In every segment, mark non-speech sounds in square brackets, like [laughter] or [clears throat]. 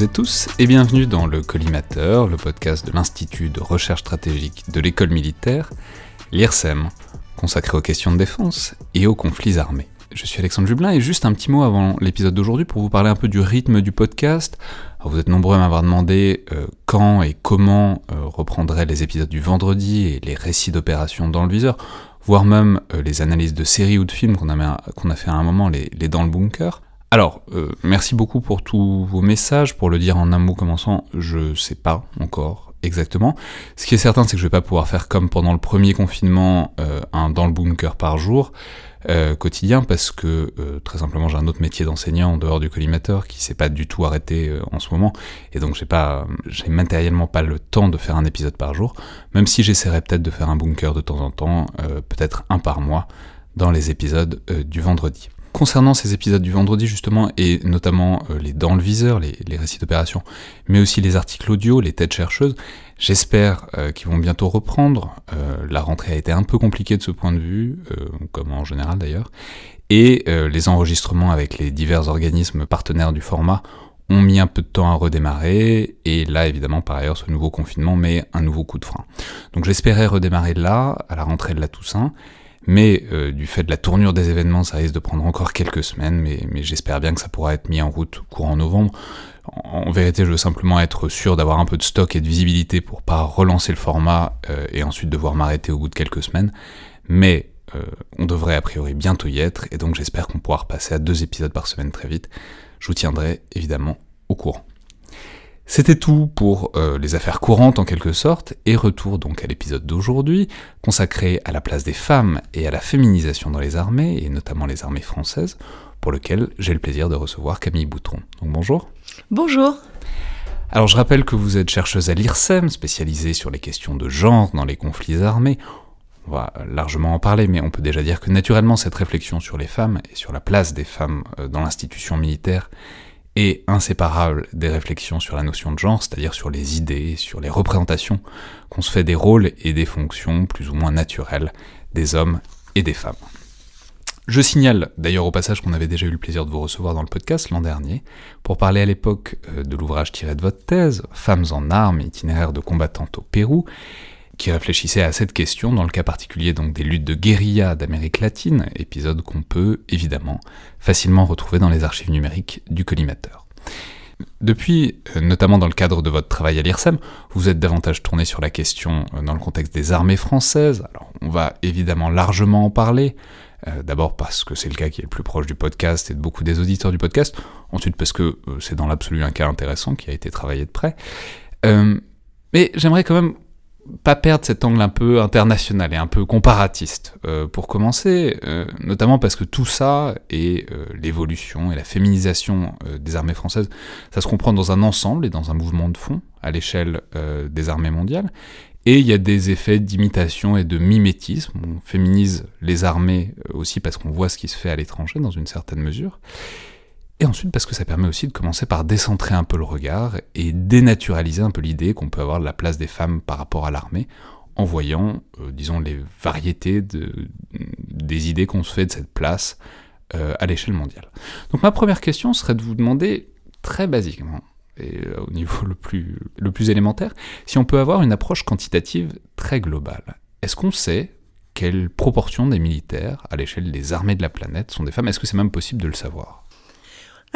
Et tous et bienvenue dans le Collimateur, le podcast de l'Institut de recherche stratégique de l'école militaire, l'IRSEM, consacré aux questions de défense et aux conflits armés. Je suis Alexandre Jublin et juste un petit mot avant l'épisode d'aujourd'hui pour vous parler un peu du rythme du podcast. vous êtes nombreux à m'avoir demandé euh, quand et comment euh, reprendraient les épisodes du vendredi et les récits d'opérations dans le viseur, voire même euh, les analyses de séries ou de films qu'on a, fait à un moment, les dans le bunker. Alors, merci beaucoup pour tous vos messages. Pour le dire en un mot commençant, je sais pas encore exactement. Ce qui est certain, c'est que je vais pas pouvoir faire comme pendant le premier confinement, un dans le bunker par jour. Euh, quotidien parce que euh, très simplement j'ai un autre métier d'enseignant en dehors du collimateur qui s'est pas du tout arrêté euh, en ce moment et donc j'ai pas j'ai matériellement pas le temps de faire un épisode par jour même si j'essaierai peut-être de faire un bunker de temps en temps peut-être un par mois dans les épisodes du vendredi. Concernant ces épisodes du vendredi justement, et notamment les dans le viseur, les, récits d'opération, mais aussi les articles audio, les têtes chercheuses, J'espère euh, qu'ils vont bientôt reprendre. Euh, la rentrée a été un peu compliquée de ce point de vue, euh, comme en général d'ailleurs. Et les enregistrements avec les divers organismes partenaires du format ont mis un peu de temps à redémarrer. Et là, évidemment, par ailleurs, ce nouveau confinement met un nouveau coup de frein. Donc j'espérais redémarrer là, à la rentrée de la Toussaint. Mais du fait de la tournure des événements, ça risque de prendre encore quelques semaines, mais, mais j'espère bien que ça pourra être mis en route courant novembre. En vérité, je veux simplement être sûr d'avoir un peu de stock et de visibilité pour pas relancer le format euh, et ensuite devoir m'arrêter au bout de quelques semaines. Mais euh, on devrait a priori bientôt y être, et donc j'espère qu'on pourra repasser à deux épisodes par semaine très vite. Je vous tiendrai évidemment au courant. C'était tout pour euh, les affaires courantes en quelque sorte, et retour donc à l'épisode d'aujourd'hui, consacré à la place des femmes et à la féminisation dans les armées, et notamment les armées françaises, pour lequel j'ai le plaisir de recevoir Camille Boutron. Donc bonjour. Bonjour. Alors je rappelle que vous êtes chercheuse à l'IRSEM, spécialisée sur les questions de genre dans les conflits armés. On va largement en parler, mais on peut déjà dire que naturellement cette réflexion sur les femmes et sur la place des femmes euh, dans l'institution militaire est inséparable des réflexions sur la notion de genre, c'est-à-dire sur les idées, sur les représentations qu'on se fait des rôles et des fonctions plus ou moins naturelles des hommes et des femmes. Je signale d'ailleurs au passage qu'on avait déjà eu le plaisir de vous recevoir dans le podcast l'an dernier, pour parler à l'époque euh, de l'ouvrage tiré de votre thèse, Femmes en armes, itinéraire de combattantes au Pérou, qui réfléchissait à cette question dans le cas particulier donc des luttes de guérilla d'Amérique latine, épisode qu'on peut évidemment facilement retrouver dans les archives numériques du collimateur. Depuis, euh, notamment dans le cadre de votre travail à l'IRSEM, vous êtes davantage tourné sur la question euh, dans le contexte des armées françaises. Alors, on va évidemment largement en parler, euh, d'abord parce que c'est le cas qui est le plus proche du podcast et de beaucoup des auditeurs du podcast. Ensuite parce que c'est dans l'absolu un cas intéressant qui a été travaillé de près. Mais j'aimerais quand même pas perdre cet angle un peu international et un peu comparatiste. pour commencer, notamment parce que tout ça et l'évolution et la féminisation des armées françaises, ça se comprend dans un ensemble et dans un mouvement de fond à l'échelle des armées mondiales. Et il y a des effets d'imitation et de mimétisme. On féminise les armées euh, aussi parce qu'on voit ce qui se fait à l'étranger dans une certaine mesure. Et ensuite parce que ça permet aussi de commencer par décentrer un peu le regard et dénaturaliser un peu l'idée qu'on peut avoir de la place des femmes par rapport à l'armée en voyant, euh, disons, les variétés de, des idées qu'on se fait de cette place euh, à l'échelle mondiale. Donc ma première question serait de vous demander très basiquement, et euh, au niveau le plus élémentaire, si on peut avoir une approche quantitative très globale. Est-ce qu'on sait quelle proportion des militaires à l'échelle des armées de la planète sont des femmes? Est-ce que c'est même possible de le savoir?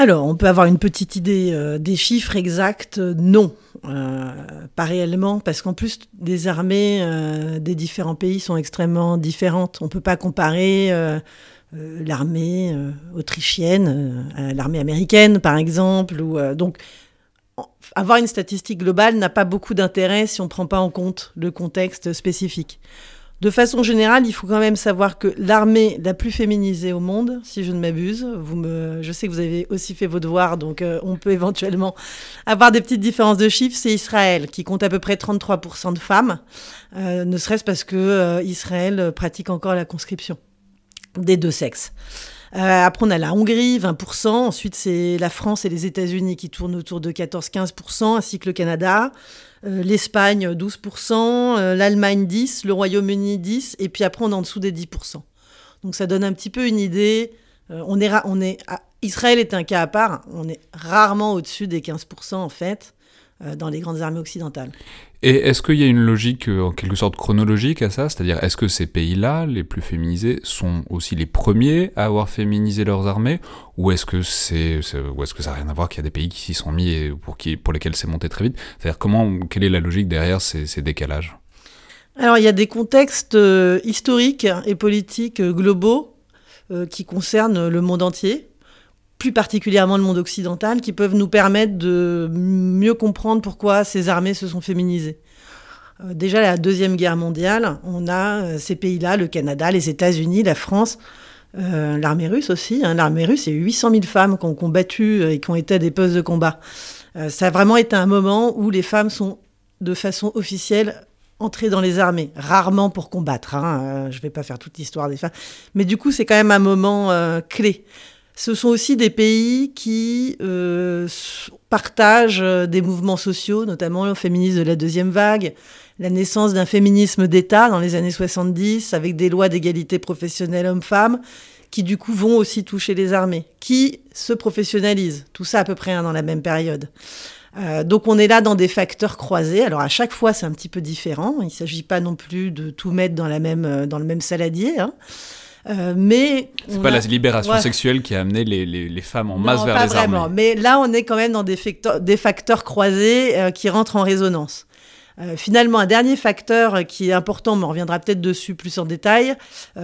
Alors, on peut avoir une petite idée euh, des chiffres exacts, non, euh, pas réellement, parce qu'en plus, les armées des différents pays sont extrêmement différentes. On ne peut pas comparer l'armée autrichienne à l'armée américaine, par exemple. Donc, avoir une statistique globale n'a pas beaucoup d'intérêt si on ne prend pas en compte le contexte spécifique. De façon générale, il faut quand même savoir que l'armée la plus féminisée au monde, si je ne m'abuse, vous me, je sais que vous avez aussi fait vos devoirs, donc euh, on peut [laughs] éventuellement avoir des petites différences de chiffres, c'est Israël, qui compte à peu près 33% de femmes, euh, ne serait-ce parce que euh, Israël pratique encore la conscription des deux sexes. Euh, après, on a la Hongrie, 20%. Ensuite, c'est la France et les États-Unis qui tournent autour de 14-15%, ainsi que le Canada. Euh, L'Espagne, 12%. Euh, L'Allemagne, 10%. Le Royaume-Uni, 10%. Et puis après, on est en dessous des 10%. Donc ça donne un petit peu une idée. on est, on est Israël est un cas à part. On est rarement au-dessus des 15% en fait euh, dans les grandes armées occidentales. Et est-ce qu'il y a une logique en quelque sorte chronologique à ça? C'est-à-dire, est-ce que ces pays-là, les plus féminisés, sont aussi les premiers à avoir féminisé leurs armées? Ou est-ce que, c'est, ou est-ce que ça n'a rien à voir qu'il y a des pays qui s'y sont mis et pour, qui, pour lesquels c'est monté très vite? C'est-à-dire, comment, quelle est la logique derrière ces, ces décalages? Alors, il y a des contextes euh, historiques et politiques euh, globaux euh, qui concernent le monde entier plus particulièrement le monde occidental, qui peuvent nous permettre de mieux comprendre pourquoi ces armées se sont féminisées. Euh, déjà, la Deuxième Guerre mondiale, on a euh, ces pays-là, le Canada, les États-Unis, la France, euh, l'armée russe aussi. Hein. L'armée russe, c'est 800 000 femmes qui ont combattu et qui ont été à des postes de combat. ça a vraiment été un moment où les femmes sont, de façon officielle, entrées dans les armées, rarement pour combattre. Hein. je ne vais pas faire toute l'histoire des femmes, mais du coup, c'est quand même un moment clé. Ce sont aussi des pays qui euh, partagent euh, des mouvements sociaux, notamment le féminisme de la deuxième vague, la naissance d'un féminisme d'État dans les années 70, avec des lois d'égalité professionnelle homme-femme, qui du coup vont aussi toucher les armées, qui se professionnalisent. Tout ça à peu près hein, dans la même période. Euh, donc on est là dans des facteurs croisés. Alors à chaque fois c'est un petit peu différent. Il ne s'agit pas non plus de tout mettre dans, la même, dans le même saladier. Hein. Euh, mais c'est pas la libération sexuelle qui a amené les, les, femmes en masse vers les vraiment. armées. Mais là, on est quand même dans des facteurs, des facteurs croisés euh, qui rentrent en résonance. Euh, finalement, un dernier facteur qui est important, mais on reviendra peut-être dessus plus en détail,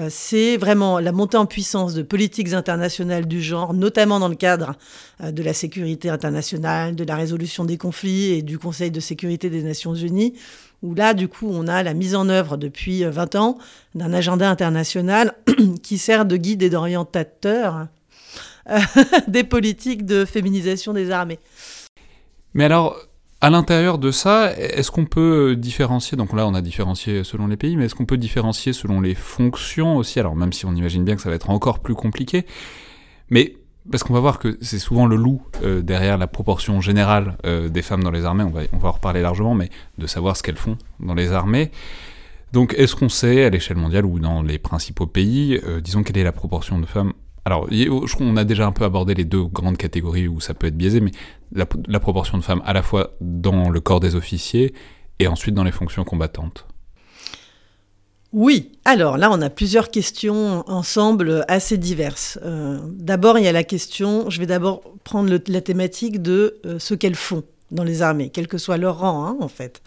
c'est vraiment la montée en puissance de politiques internationales du genre, notamment dans le cadre de la sécurité internationale, de la résolution des conflits et du Conseil de sécurité des Nations Unies, où là, du coup, on a la mise en œuvre depuis 20 euh, ans d'un agenda international [clears throat] qui sert de guide et d'orientateur euh, [laughs] des politiques de féminisation des armées. Mais alors, à l'intérieur de ça, est-ce qu'on peut différencier, donc là on a différencié selon les pays, mais est-ce qu'on peut différencier selon les fonctions aussi? Alors même si on imagine bien que ça va être encore plus compliqué, mais parce qu'on va voir que c'est souvent le loup euh, derrière la proportion générale euh, des femmes dans les armées, on va, on va en reparler largement, mais de savoir ce qu'elles font dans les armées. Donc est-ce qu'on sait à l'échelle mondiale ou dans les principaux pays, euh, disons quelle est la proportion de femmes? Alors, je qu'on a déjà un peu abordé les deux grandes catégories où ça peut être biaisé, mais la proportion de femmes à la fois dans le corps des officiers et ensuite dans les fonctions combattantes. Oui, alors là, on a plusieurs questions ensemble assez diverses. Euh, d'abord, il y a la question, je vais d'abord prendre la thématique de euh, ce qu'elles font dans les armées, quel que soit leur rang, hein, en fait.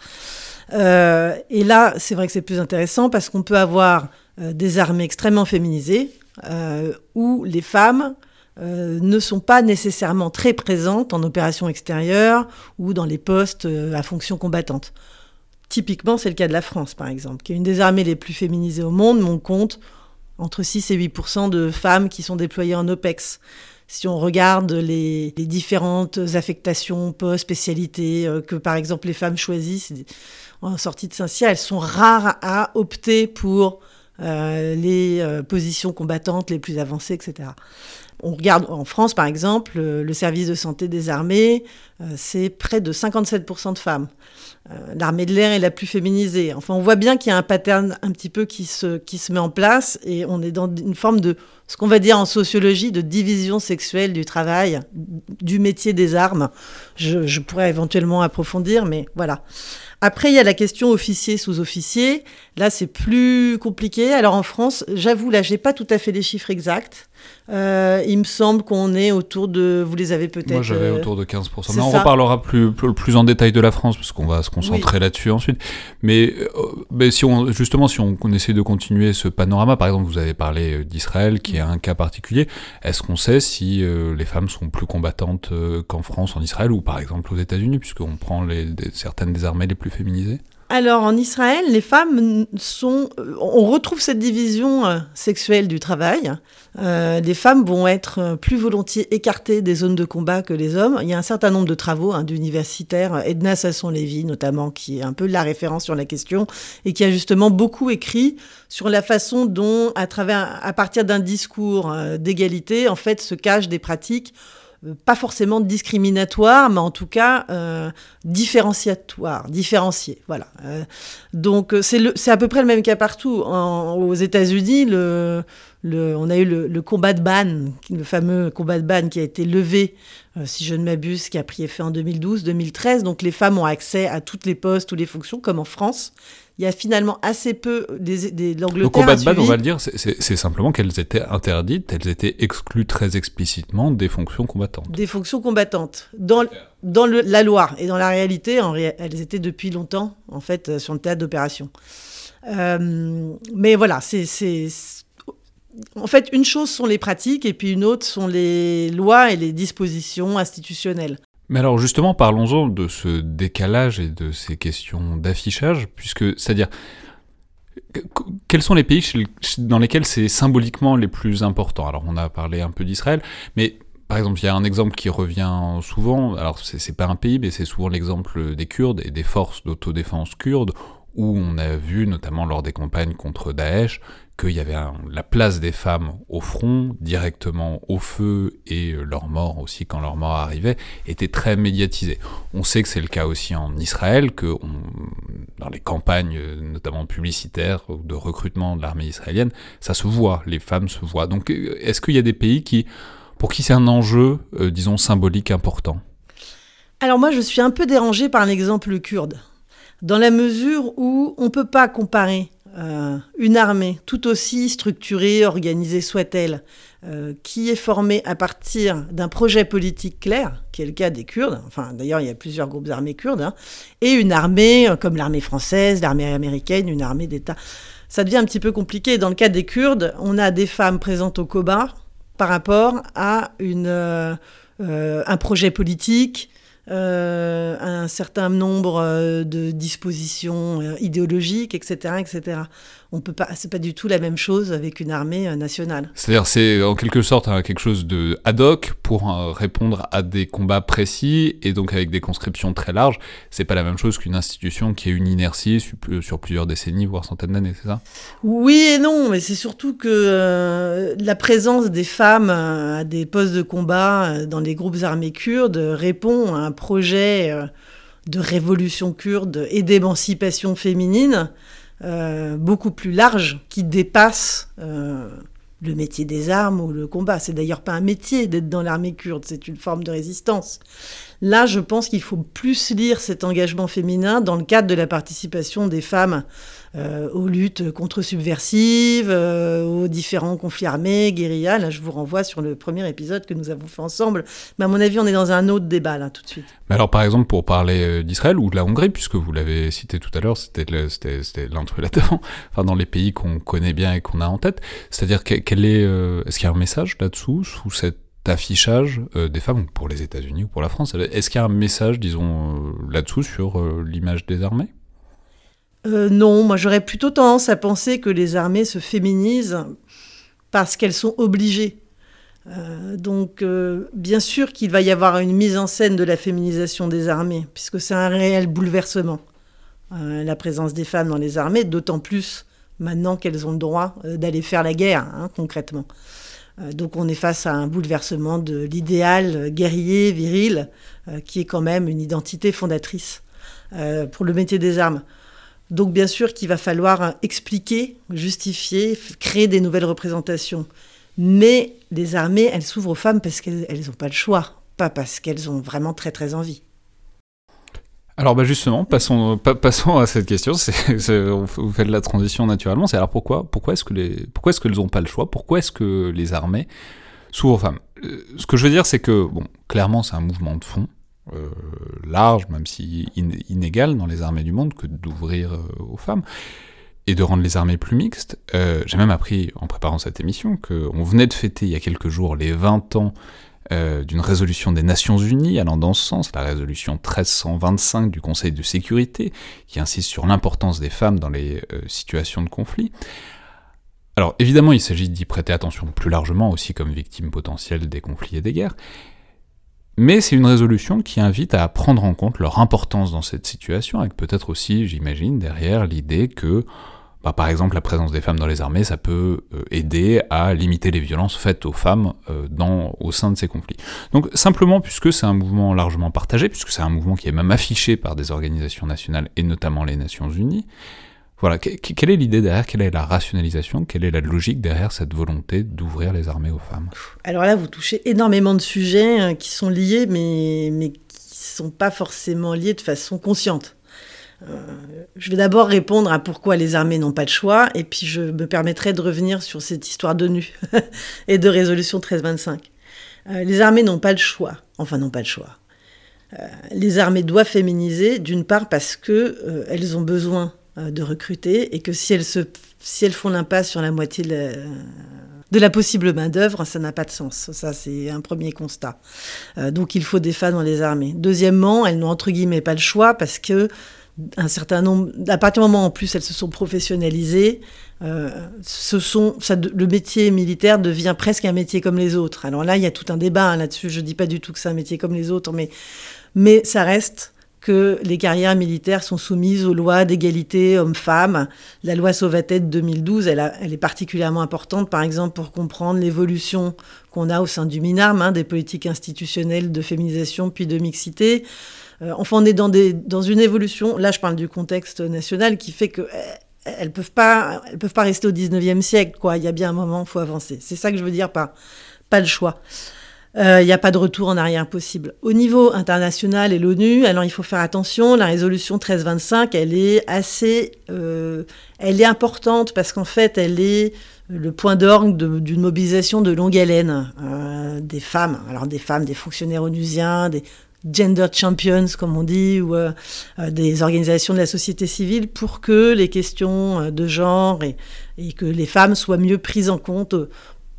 Euh, et là, c'est vrai que c'est plus intéressant parce qu'on peut avoir des armées extrêmement féminisées où les femmes ne sont pas nécessairement très présentes en opération extérieure ou dans les postes à fonction combattante. Typiquement, c'est le cas de la France, par exemple, qui est une des armées les plus féminisées au monde, mon compte entre 6 et 8% de femmes qui sont déployées en OPEX. Si on regarde les, différentes affectations, postes, spécialités euh, que, par exemple, les femmes choisissent en sortie de Saint-Cyr, elles sont rares à opter pour euh, les euh, positions combattantes les plus avancées, etc. On regarde en France, par exemple, le service de santé des armées, c'est près de 57% de femmes. Euh, l'armée de l'air est la plus féminisée. Enfin, on voit bien qu'il y a un pattern un petit peu qui se, qui se met en place et on est dans une forme de, ce qu'on va dire en sociologie, de division sexuelle du travail, du métier des armes. Je, je pourrais éventuellement approfondir, mais voilà. Après, il y a la question officier sous-officier. Là, c'est plus compliqué. Alors en France, j'avoue, là, j'ai pas tout à fait les chiffres exacts. Euh, il me semble qu'on est autour de. Vous les avez peut-être. Moi, j'avais euh, autour de 15%. Mais on reparlera plus, plus, en détail de la France, parce qu'on va concentrer là-dessus ensuite. Mais, euh, mais, si on, justement, si on, on, essaie de continuer ce panorama, par exemple, vous avez parlé d'Israël, qui est un cas particulier. Est-ce qu'on sait si les femmes sont plus combattantes qu'en France, en Israël, ou par exemple aux États-Unis, puisqu'on prend les, certaines des armées les plus féminisées? Alors en Israël, les femmes sont, on retrouve cette division euh, sexuelle du travail. Euh, les femmes vont être euh, plus volontiers écartées des zones de combat que les hommes. Il y a un certain nombre de travaux hein, d'universitaires, Edna Sasson-Lévy notamment, qui est un peu la référence sur la question et qui a justement beaucoup écrit sur la façon dont, à travers, à partir d'un discours d'égalité, en fait, se cachent des pratiques pas forcément discriminatoire, mais en tout cas différenciatoire, différencié. Voilà. donc c'est à peu près le même cas partout. aux États-Unis, on a eu le, combat de Ban, le fameux combat de Ban qui a été levé, si je ne m'abuse, qui a pris effet en 2012-2013. Donc les femmes ont accès à toutes les postes, toutes les fonctions, comme en France il y a finalement assez peu des, des l'Angleterre. Le combat de base, on va le dire, c'est simplement qu'elles étaient interdites, elles étaient exclues très explicitement des fonctions combattantes. Des fonctions combattantes. Dans, dans le, la loi et dans la réalité, en elles étaient depuis longtemps, en fait, euh, sur le théâtre d'opération. Euh, mais voilà, c'est. En fait, une chose sont les pratiques et puis une autre sont les lois et les dispositions institutionnelles. Mais alors justement, parlons-en de ce décalage et de ces questions d'affichage, puisque, c'est-à-dire, quels sont les pays dans lesquels c'est symboliquement les plus importants? Alors on a parlé un peu d'Israël, mais par exemple, il y a un exemple qui revient souvent, alors c'est pas un pays, mais c'est souvent l'exemple des Kurdes et des forces d'autodéfense kurdes, où on a vu, notamment lors des campagnes contre Daesh, qu'il y avait la place des femmes au front, directement au feu, et euh, leur mort aussi, quand leur mort arrivait, était très médiatisée. On sait que c'est le cas aussi en Israël, que dans les campagnes, euh, notamment publicitaires, de recrutement de l'armée israélienne, ça se voit, les femmes se voient. Donc euh, est-ce qu'il y a des pays qui, pour qui c'est un enjeu, disons, symbolique important? Alors moi, je suis un peu dérangée par l'exemple kurde, dans la mesure où on ne peut pas comparer euh, une armée tout aussi structurée, organisée soit-elle, euh, qui est formée à partir d'un projet politique clair, qui est le cas des Kurdes, enfin d'ailleurs il y a plusieurs groupes armés kurdes, hein, et une armée euh, comme l'armée française, l'armée américaine, une armée d'État. Ça devient un petit peu compliqué. Dans le cas des Kurdes, on a des femmes présentes au Koba par rapport à un projet politique, euh, un certain nombre euh, de dispositions euh, idéologiques, etc., etc. On peut pas, c'est pas du tout la même chose avec une armée nationale. C'est-à-dire, c'est en quelque sorte hein, quelque chose de ad hoc pour répondre à des combats précis et donc avec des conscriptions très larges. C'est pas la même chose qu'une institution qui a une inertie sur, plusieurs décennies, voire centaines d'années, c'est ça? Oui et non, mais c'est surtout que la présence des femmes à des postes de combat dans les groupes armés kurdes répond à un projet euh, de révolution kurde et d'émancipation féminine euh, beaucoup plus large qui dépasse euh, le métier des armes ou le combat. C'est d'ailleurs pas un métier d'être dans l'armée kurde, c'est une forme de résistance. Là, je pense qu'il faut plus lire cet engagement féminin dans le cadre de la participation des femmes euh, aux luttes contre-subversives, euh, aux différents conflits armés, guérillas. Là, je vous renvoie sur le premier épisode que nous avons fait ensemble. Mais à mon avis, on est dans un autre débat là tout de suite. Mais alors, par exemple, pour parler euh, d'Israël ou de la Hongrie, puisque vous l'avez cité tout à l'heure, c'était l'entre là-dedans, [laughs] enfin dans les pays qu'on connaît bien et qu'on a en tête. C'est-à-dire quel est, est-ce qu'il y a un message là-dessous sous cet affichage des femmes pour les États-Unis ou pour la France? Est-ce qu'il y a un message, disons, là-dessous sur l'image des armées? Euh, non, moi j'aurais plutôt tendance à penser que les armées se féminisent parce qu'elles sont obligées. Euh, donc euh, bien sûr qu'il va y avoir une mise en scène de la féminisation des armées, puisque c'est un réel bouleversement, la présence des femmes dans les armées, d'autant plus maintenant qu'elles ont le droit d'aller faire la guerre, hein, concrètement. donc on est face à un bouleversement de l'idéal guerrier, viril, qui est quand même une identité fondatrice pour le métier des armes. Donc bien sûr qu'il va falloir expliquer, justifier, créer des nouvelles représentations. Mais les armées, elles s'ouvrent aux femmes parce qu'elles n'ont pas le choix, pas parce qu'elles ont vraiment très très envie. Alors bah justement, passons, à cette question. vous faites la transition naturellement. C'est alors pourquoi, pourquoi est-ce que les, pourquoi est-ce qu'elles n'ont pas le choix? Pourquoi est-ce que les armées s'ouvrent aux femmes? Euh, Ce que je veux dire, c'est que bon, clairement, c'est un mouvement de fond. Euh, large, même si inégal dans les armées du monde, que d'ouvrir euh, aux femmes et de rendre les armées plus mixtes. Euh, j'ai même appris en préparant cette émission qu'on venait de fêter il y a quelques jours les 20 ans d'une résolution des Nations Unies allant dans ce sens, la résolution 1325 du Conseil de sécurité, qui insiste sur l'importance des femmes dans les situations de conflit. Alors évidemment, il s'agit d'y prêter attention plus largement aussi comme victimes potentielles des conflits et des guerres, mais c'est une résolution qui invite à prendre en compte leur importance dans cette situation, avec peut-être aussi, j'imagine, derrière l'idée que bah, par exemple, la présence des femmes dans les armées, ça peut euh, aider à limiter les violences faites aux femmes euh, dans, au sein de ces conflits. Donc simplement, puisque c'est un mouvement largement partagé, puisque c'est un mouvement qui est même affiché par des organisations nationales et notamment les Nations Unies, voilà, quelle est l'idée derrière, quelle est la rationalisation, quelle est la logique derrière cette volonté d'ouvrir les armées aux femmes? Alors là, vous touchez énormément de sujets hein, qui sont liés, mais, mais qui ne sont pas forcément liés de façon consciente. Euh, je vais d'abord répondre à pourquoi les armées n'ont pas de choix, et puis je me permettrai de revenir sur cette histoire d'ONU [laughs] et de résolution 1325. Euh, les armées n'ont pas le choix, enfin n'ont pas le choix. Euh, les armées doivent féminiser, d'une part parce que elles ont besoin de recruter et que si elles, se, si elles font l'impasse sur la moitié de la, possible main-d'œuvre, ça n'a pas de sens. Ça, c'est un premier constat. donc, il faut des femmes dans les armées. Deuxièmement, elles n'ont entre guillemets pas le choix parce que un certain nombre, à partir du moment en plus elles se sont professionnalisées, euh, ce sont, le métier militaire devient presque un métier comme les autres. Alors là, il y a tout un débat hein, là-dessus. Je dis pas du tout que c'est un métier comme les autres, mais, mais ça reste que les carrières militaires sont soumises aux lois d'égalité hommes-femmes. La loi Sauvatet de 2012, elle, elle, est particulièrement importante, par exemple, pour comprendre l'évolution qu'on a au sein du MINARM, hein, des politiques institutionnelles de féminisation puis de mixité. Euh, enfin, on est dans, une évolution, là je parle du contexte national, qui fait que eh, elles peuvent pas, rester au 19e siècle, quoi. Il y a bien un moment, il faut avancer. C'est ça que je veux dire pas le choix. Euh, il n'y a pas de retour en arrière possible. Au niveau international et l'ONU, alors il faut faire attention, la résolution 1325, elle est assez... Euh, elle est importante parce qu'en fait, elle est le point d'orgue d'une mobilisation de longue haleine des femmes, alors des femmes, des fonctionnaires onusiens, des gender champions, comme on dit, ou euh, euh, des organisations de la société civile pour que les questions euh, de genre et, que les femmes soient mieux prises en compte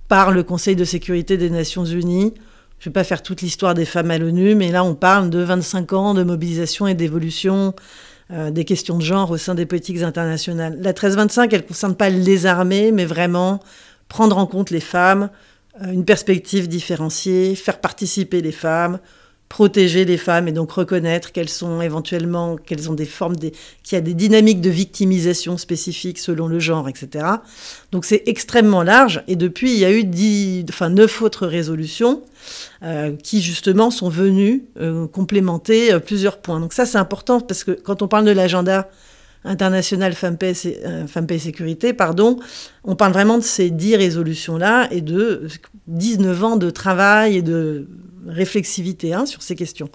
par le Conseil de sécurité des Nations Unies. Je ne vais pas faire toute l'histoire des femmes à l'ONU, mais là on parle de 25 ans de mobilisation et d'évolution des questions de genre au sein des politiques internationales. La 1325, elle ne concerne pas les armées, mais vraiment prendre en compte les femmes, une perspective différenciée, faire participer les femmes, protéger les femmes et donc reconnaître qu'elles sont éventuellement, qu'elles ont des formes, des, qu'il y a des dynamiques de victimisation spécifiques selon le genre, etc. Donc c'est extrêmement large et depuis il y a eu dix, enfin neuf autres résolutions euh, qui justement sont venues euh, complémenter euh, plusieurs points. Donc ça c'est important parce que quand on parle de l'agenda international Femmes, Paix, Femmes, Paix et Sécurité, pardon, on parle vraiment de ces dix résolutions-là et de 19 ans de travail et de réflexivité hein, sur ces questions.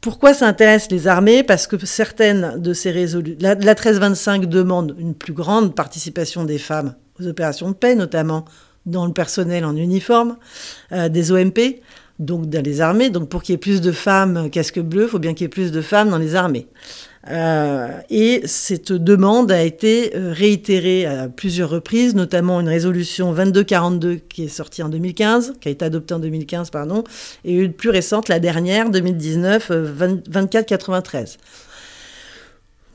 Pourquoi ça intéresse les armées? Parce que certaines de ces résolutions... La, 1325 demande une plus grande participation des femmes aux opérations de paix, notamment dans le personnel en uniforme, euh, des OMP, donc dans les armées. Donc pour qu'il y ait plus de femmes casque bleu, il faut bien qu'il y ait plus de femmes dans les armées. Euh, et cette demande a été euh, réitérée à plusieurs reprises, notamment une résolution 2242 qui est sortie en 2015, qui a été adoptée en 2015, pardon, et une plus récente, la dernière, 2019, 2493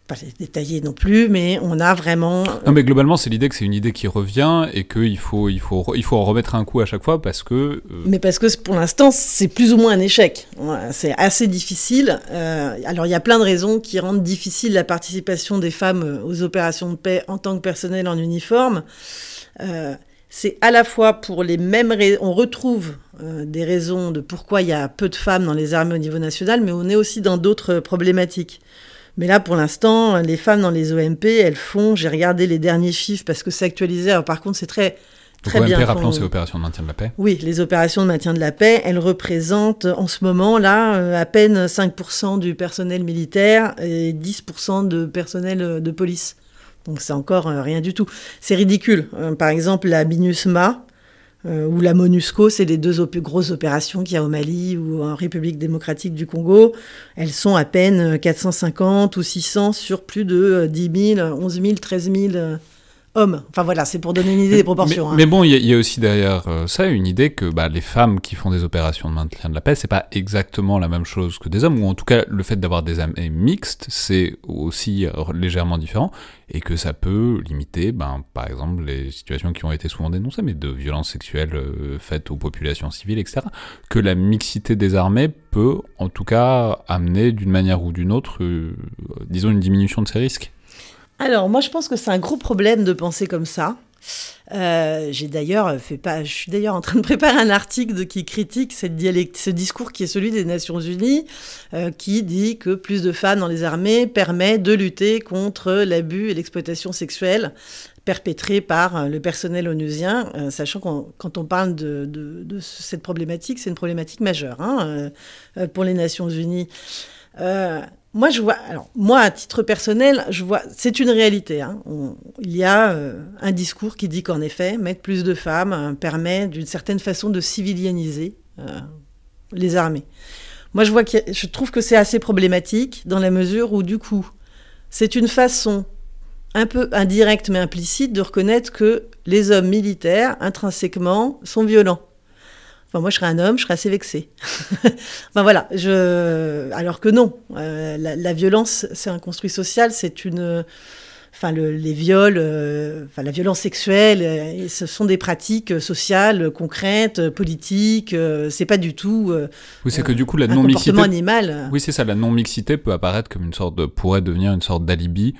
pas les détailler non plus, mais on a vraiment. Non, mais globalement, c'est l'idée que c'est une idée qui revient et qu'il faut, il faut, il faut en remettre un coup à chaque fois parce que. Euh, mais parce que pour l'instant, c'est plus ou moins un échec. C'est assez difficile. Euh, alors, il y a plein de raisons qui rendent difficile la participation des femmes aux opérations de paix en tant que personnel en uniforme. Euh, c'est à la fois pour les mêmes raisons, on retrouve des raisons de pourquoi il y a peu de femmes dans les armées au niveau national, mais on est aussi dans d'autres problématiques. Mais là, pour l'instant, les femmes dans les OMP, elles font, j'ai regardé les derniers chiffres parce que c'est actualisé. Alors, par contre, c'est très, très OMP, bien. rappelons, c'est opérations de maintien de la paix. Oui, les opérations de maintien de la paix, elles représentent en ce moment là euh, à peine 5% du personnel militaire et 10% de personnel euh, de police. Donc c'est encore euh, rien du tout. C'est ridicule. Par exemple, la MINUSMA, euh, ou la MONUSCO, c'est les deux grosses opérations qu'il y a au Mali ou en République démocratique du Congo. Elles sont à peine 450 ou 600 sur plus de 10 000, 11 000, 13 000 hommes. Enfin voilà, c'est pour donner une idée des proportions. Mais, hein. bon, il y, a aussi derrière euh, ça une idée que bah, les femmes qui font des opérations de maintien de la paix, c'est pas exactement la même chose que des hommes, ou en tout cas le fait d'avoir des âmes mixtes, c'est aussi légèrement différent, et que ça peut limiter, ben, par exemple, les situations qui ont été souvent dénoncées, mais de violences sexuelles euh, faites aux populations civiles, etc. Que la mixité des armées peut en tout cas amener d'une manière ou d'une autre, euh, disons, une diminution de ces risques. Alors, moi, je pense que c'est un gros problème de penser comme ça. Euh, j'ai d'ailleurs fait pas, je suis d'ailleurs en train de préparer un article qui critique cette ce discours qui est celui des Nations Unies, euh, qui dit que plus de femmes dans les armées permet de lutter contre l'abus et l'exploitation sexuelle perpétrée par euh, le personnel onusien, sachant que quand on parle de, de, cette problématique, c'est une problématique majeure hein, pour les Nations Unies. Moi, je vois. Alors, moi, à titre personnel, je vois. C'est une réalité. Hein. il y a euh, un discours qui dit qu'en effet, mettre plus de femmes euh, permet d'une certaine façon de civilianiser euh, les armées. Moi, je vois que je trouve que c'est assez problématique dans la mesure où, du coup, c'est une façon un peu indirecte mais implicite de reconnaître que les hommes militaires, intrinsèquement, sont violents moi, je serais un homme, je serais assez vexée. [laughs] enfin voilà, je... alors que non, euh, la, violence, c'est un construit social, c'est une, enfin les viols, euh, enfin la violence sexuelle, euh, ce sont des pratiques sociales, concrètes, politiques. c'est pas du tout. oui, c'est que du coup la non mixité. animal. Oui, c'est ça. La non mixité peut apparaître comme une sorte de, pourrait devenir une sorte d'alibi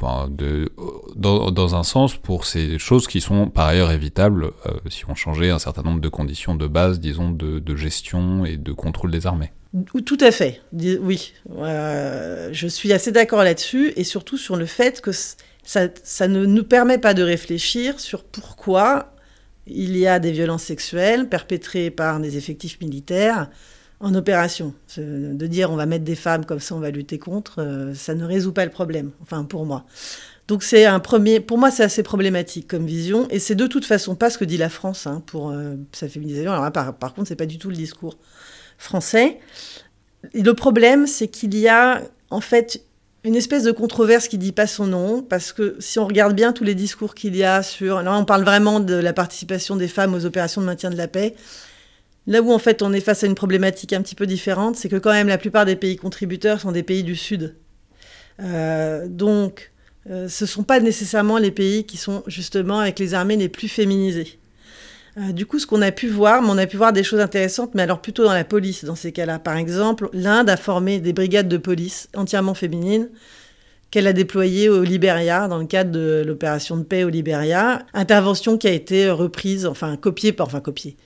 dans, un sens pour ces choses qui sont par ailleurs évitables euh, si on changeait un certain nombre de conditions de base, disons, de, gestion et de contrôle des armées. Tout à fait, oui. Euh, je suis assez d'accord là-dessus et surtout sur le fait que ça ne nous permet pas de réfléchir sur pourquoi il y a des violences sexuelles perpétrées par des effectifs militaires en opération. De dire on va mettre des femmes comme ça, on va lutter contre, euh, ça ne résout pas le problème, enfin pour moi. Donc c'est un premier, pour moi c'est assez problématique comme vision, et c'est de toute façon pas ce que dit la France hein, pour euh, sa féminisation. Alors par, par contre c'est pas du tout le discours français. Et le problème c'est qu'il y a en fait une espèce de controverse qui dit pas son nom, parce que si on regarde bien tous les discours qu'il y a sur, là on parle vraiment de la participation des femmes aux opérations de maintien de la paix, Là où en fait on est face à une problématique un petit peu différente, c'est que quand même la plupart des pays contributeurs sont des pays du Sud. Euh, donc euh, ce ne sont pas nécessairement les pays qui sont justement avec les armées les plus féminisées. Euh, du coup, ce qu'on a pu voir, mais on a pu voir des choses intéressantes, mais alors plutôt dans la police dans ces cas-là. Par exemple, l'Inde a formé des brigades de police entièrement féminines qu'elle a déployées au Libéria dans le cadre de l'opération de paix au Libéria. Intervention qui a été reprise, enfin copiée, enfin copiée,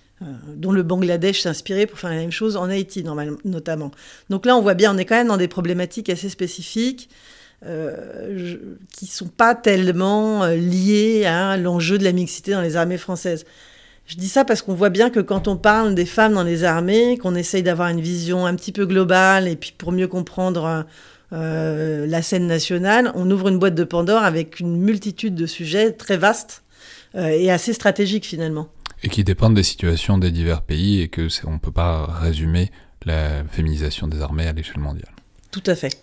dont le Bangladesh inspiré pour faire la même chose en Haïti notamment. Donc là, on voit bien, on est quand même dans des problématiques assez spécifiques euh, qui sont pas tellement euh, liées à l'enjeu de la mixité dans les armées françaises. Je dis ça parce qu'on voit bien que quand on parle des femmes dans les armées, qu'on essaye d'avoir une vision un petit peu globale et puis pour mieux comprendre euh, la scène nationale, on ouvre une boîte de Pandore avec une multitude de sujets très vastes et assez stratégiques finalement. Et qui dépendent des situations des divers pays et que on ne peut pas résumer la féminisation des armées à l'échelle mondiale. Tout à fait.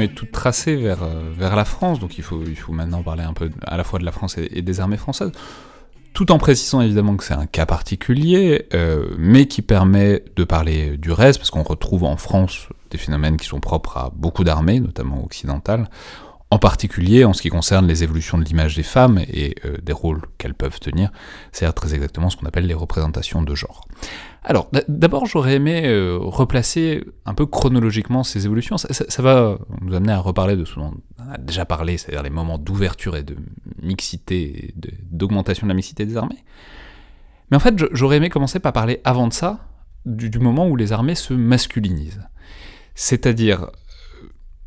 Est toute tracée vers, euh, vers la France, donc il faut, il faut maintenant parler un peu à la fois de la France et, des armées françaises, tout en précisant évidemment que c'est un cas particulier, euh, mais qui permet de parler du reste, parce qu'on retrouve en France des phénomènes qui sont propres à beaucoup d'armées, notamment occidentales, en particulier en ce qui concerne les évolutions de l'image des femmes et euh, des rôles qu'elles peuvent tenir, c'est très exactement ce qu'on appelle les représentations de genre. Alors, d'abord, j'aurais aimé euh, replacer un peu chronologiquement ces évolutions. Ça, va nous amener à reparler de ce dont on a déjà parlé, c'est-à-dire les moments d'ouverture et de mixité, d'augmentation de, la mixité des armées. Mais en fait, j'aurais aimé commencer par parler avant de ça, du, moment où les armées se masculinisent. C'est-à-dire,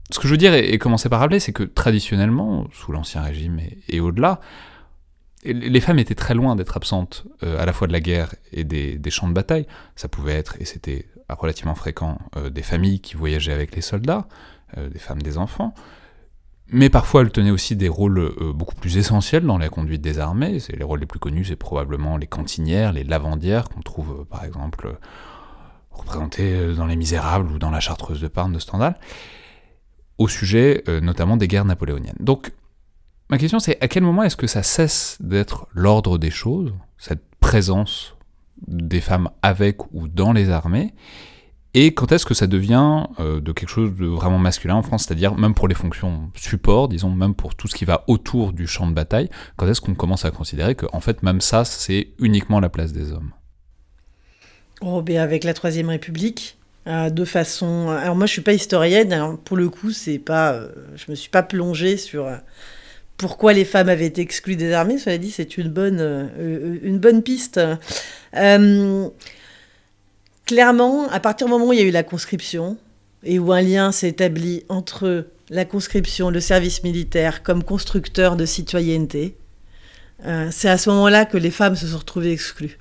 ce que je veux dire et, commencer par rappeler, c'est que traditionnellement, sous l'Ancien Régime et au-delà, les femmes étaient très loin d'être absentes à la fois de la guerre et des, champs de bataille. Ça pouvait être, et c'était relativement fréquent, des familles qui voyageaient avec les soldats, des femmes, des enfants. Mais parfois, elles tenaient aussi des rôles beaucoup plus essentiels dans la conduite des armées. Les rôles les plus connus, c'est probablement les cantinières, les lavandières qu'on trouve, par exemple, représentés dans Les Misérables ou dans La Chartreuse de Parme de Stendhal au sujet euh, notamment des guerres napoléoniennes. Donc, ma question c'est à quel moment est-ce que ça cesse d'être l'ordre des choses, cette présence des femmes avec ou dans les armées, et quand est-ce que ça devient euh, de quelque chose de vraiment masculin en France, c'est-à-dire même pour les fonctions support, disons, même pour tout ce qui va autour du champ de bataille, quand est-ce qu'on commence à considérer que en fait même ça c'est uniquement la place des hommes? Oh, ben avec la Troisième République, de façon. Alors moi, je suis pas historienne. pour le coup, c'est pas. Euh, je me suis pas plongée sur euh, pourquoi les femmes avaient été exclues des armées. Cela dit, c'est une bonne, une bonne piste. clairement, à partir du moment où il y a eu la conscription et où un lien s'est établi entre la conscription, le service militaire comme constructeur de citoyenneté, c'est à ce moment-là que les femmes se sont retrouvées exclues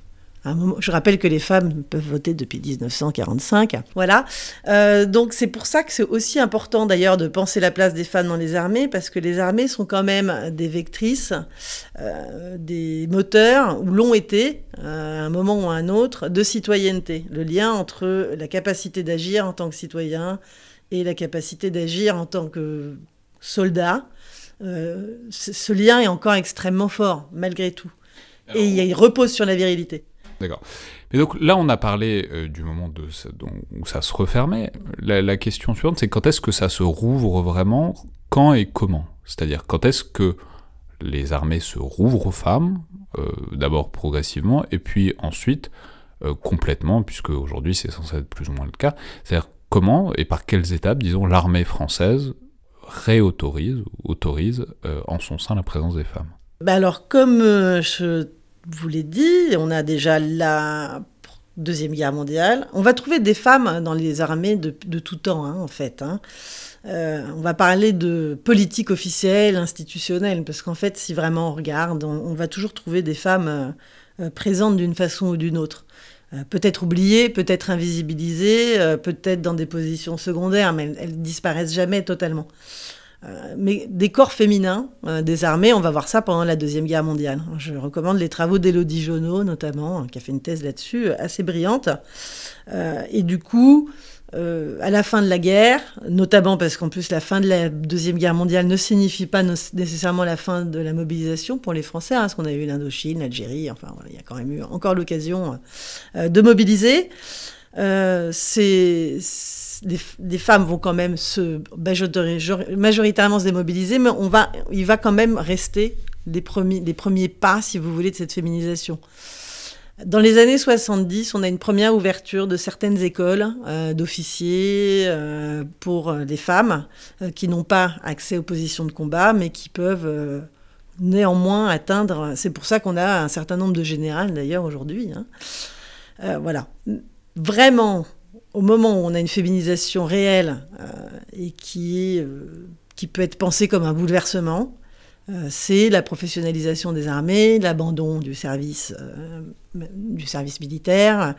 je rappelle que les femmes peuvent voter depuis 1945. Voilà. Euh, donc c'est pour ça que c'est aussi important d'ailleurs de penser la place des femmes dans les armées, parce que les armées sont quand même des vectrices, euh, des moteurs, ou l'ont été, euh, à un moment ou à un autre, de citoyenneté. Le lien entre la capacité d'agir en tant que citoyen et la capacité d'agir en tant que soldat. ce lien est encore extrêmement fort, malgré tout. Et il repose sur la virilité. D'accord. Mais donc là, on a parlé euh, du moment où ça se refermait. La, question suivante, c'est quand est-ce que ça se rouvre vraiment? Quand et comment? C'est-à-dire quand est-ce que les armées se rouvrent aux femmes, euh, d'abord progressivement, et puis ensuite euh, complètement, puisque aujourd'hui c'est censé être plus ou moins le cas. C'est-à-dire comment et par quelles étapes, disons, l'armée française réautorise, autorise en son sein la présence des femmes? Bah alors, comme je vous l'ai dit, on a déjà la Deuxième Guerre mondiale. On va trouver des femmes dans les armées de, tout temps, hein, en fait. Hein. Euh, on va parler de politique officielle, institutionnelle, parce qu'en fait, si vraiment on regarde, on, va toujours trouver des femmes euh, euh, présentes d'une façon ou d'une autre. peut-être oubliées, peut-être invisibilisées, peut-être dans des positions secondaires, mais elles, elles disparaissent jamais totalement. Euh, mais des corps féminins euh, des armées, on va voir ça pendant la Deuxième Guerre mondiale. Je recommande les travaux d'Élodie Jonot, notamment, qui a fait une thèse là-dessus, assez brillante. Euh, et du coup, à la fin de la guerre, notamment parce qu'en plus la fin de la Deuxième Guerre mondiale ne signifie pas nécessairement la fin de la mobilisation pour les Français, hein, parce qu'on a eu l'Indochine, l'Algérie, enfin il y a quand même eu encore l'occasion de mobiliser. c'est des, femmes vont quand même se majoritairement se démobiliser, mais on va, il va quand même rester les premiers, premiers pas, si vous voulez, de cette féminisation. Dans les années 70, on a une première ouverture de certaines écoles euh, d'officiers euh, pour les euh, femmes qui n'ont pas accès aux positions de combat, mais qui peuvent néanmoins atteindre. C'est pour ça qu'on a un certain nombre de générales d'ailleurs aujourd'hui. Hein. voilà. Vraiment, au moment où on a une féminisation réelle euh, et qui, euh, qui peut être pensée comme un bouleversement, euh, c'est la professionnalisation des armées, l'abandon du service, du service militaire,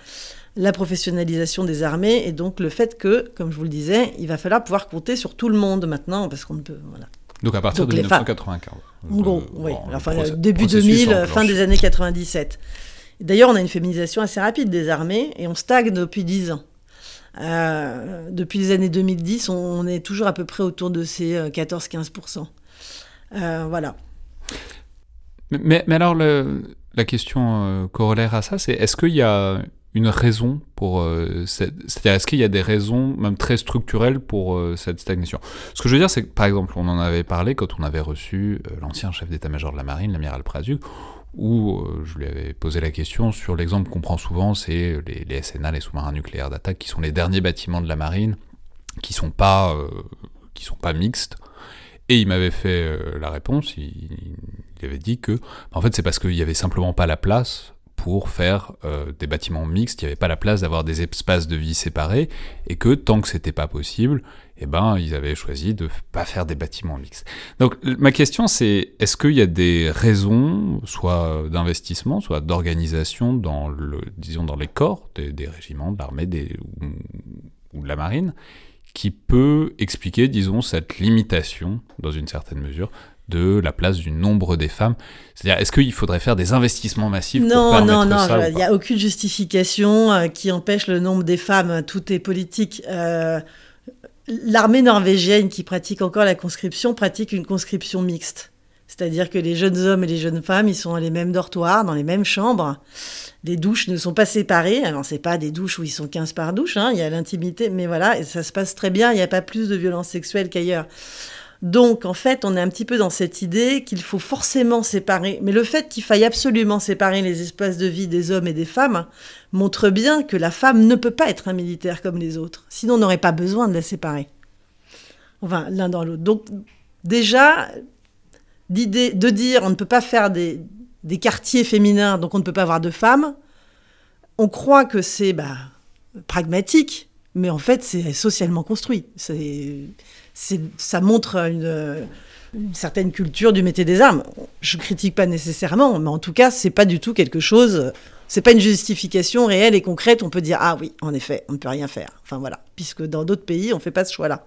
la professionnalisation des armées et donc le fait que, comme je vous le disais, il va falloir pouvoir compter sur tout le monde maintenant parce qu'on ne peut. Voilà. Donc à partir de 1995. En gros, oui. enfin, début 2000, fin des années 97. D'ailleurs, on a une féminisation assez rapide des armées et on stagne depuis 10 ans. Euh, depuis les années 2010, on, est toujours à peu près autour de ces 14-15%. Euh, euh, voilà. Mais, alors, la question corollaire à ça, c'est est-ce qu'il y a une raison pour c'est-à-dire est-ce qu'il y a des raisons même très structurelles pour cette stagnation? Ce que je veux dire c'est que par exemple on en avait parlé quand on avait reçu l'ancien chef d'état-major de la marine l'amiral Prazuc où euh, je lui avais posé la question sur l'exemple qu'on prend souvent, c'est les, SNA, les sous-marins nucléaires d'attaque, qui sont les derniers bâtiments de la marine, qui sont pas, euh, qui sont pas mixtes. Et il m'avait fait euh, la réponse, il, avait dit que, en fait, c'est parce qu'il n'y avait simplement pas la place pour faire euh, des bâtiments mixtes, il n'y avait pas la place d'avoir des espaces de vie séparés, et que tant que c'était pas possible, eh ben, ils avaient choisi de pas faire des bâtiments mixtes. Donc, ma question, c'est est-ce qu'il y a des raisons, soit d'investissement, soit d'organisation dans disons, dans les corps des, régiments, de l'armée ou, ou de la marine, qui peut expliquer, disons, cette limitation, dans une certaine mesure, de la place du nombre des femmes. C'est-à-dire, est-ce qu'il faudrait faire des investissements massifs non, pour Non, non, non, il n'y a aucune justification euh, qui empêche le nombre des femmes. Tout est politique. Euh, l'armée norvégienne qui pratique encore la conscription pratique une conscription mixte. C'est-à-dire que les jeunes hommes et les jeunes femmes, ils sont dans les mêmes dortoirs, dans les mêmes chambres. Les douches ne sont pas séparées. Alors, c'est pas des douches où ils sont 15 par douche, hein, il y a l'intimité, mais voilà, et ça se passe très bien, il n'y a pas plus de violence sexuelle qu'ailleurs. Donc, en fait, on est un petit peu dans cette idée qu'il faut forcément séparer. Mais le fait qu'il faille absolument séparer les espaces de vie des hommes et des femmes montre bien que la femme ne peut pas être un militaire comme les autres. Sinon, on n'aurait pas besoin de la séparer. Enfin, l'un dans l'autre. Donc, déjà, l'idée de dire on ne peut pas faire des, quartiers féminins, donc on ne peut pas avoir de femmes, on croit que c'est bah, pragmatique, mais en fait, c'est socialement construit. C'est ça montre une, certaine culture du métier des armes. Je critique pas nécessairement, mais en tout cas, c'est pas du tout quelque chose. C'est pas une justification réelle et concrète. On peut dire ah oui, en effet, on ne peut rien faire. Enfin voilà, puisque dans d'autres pays, on fait pas ce choix-là.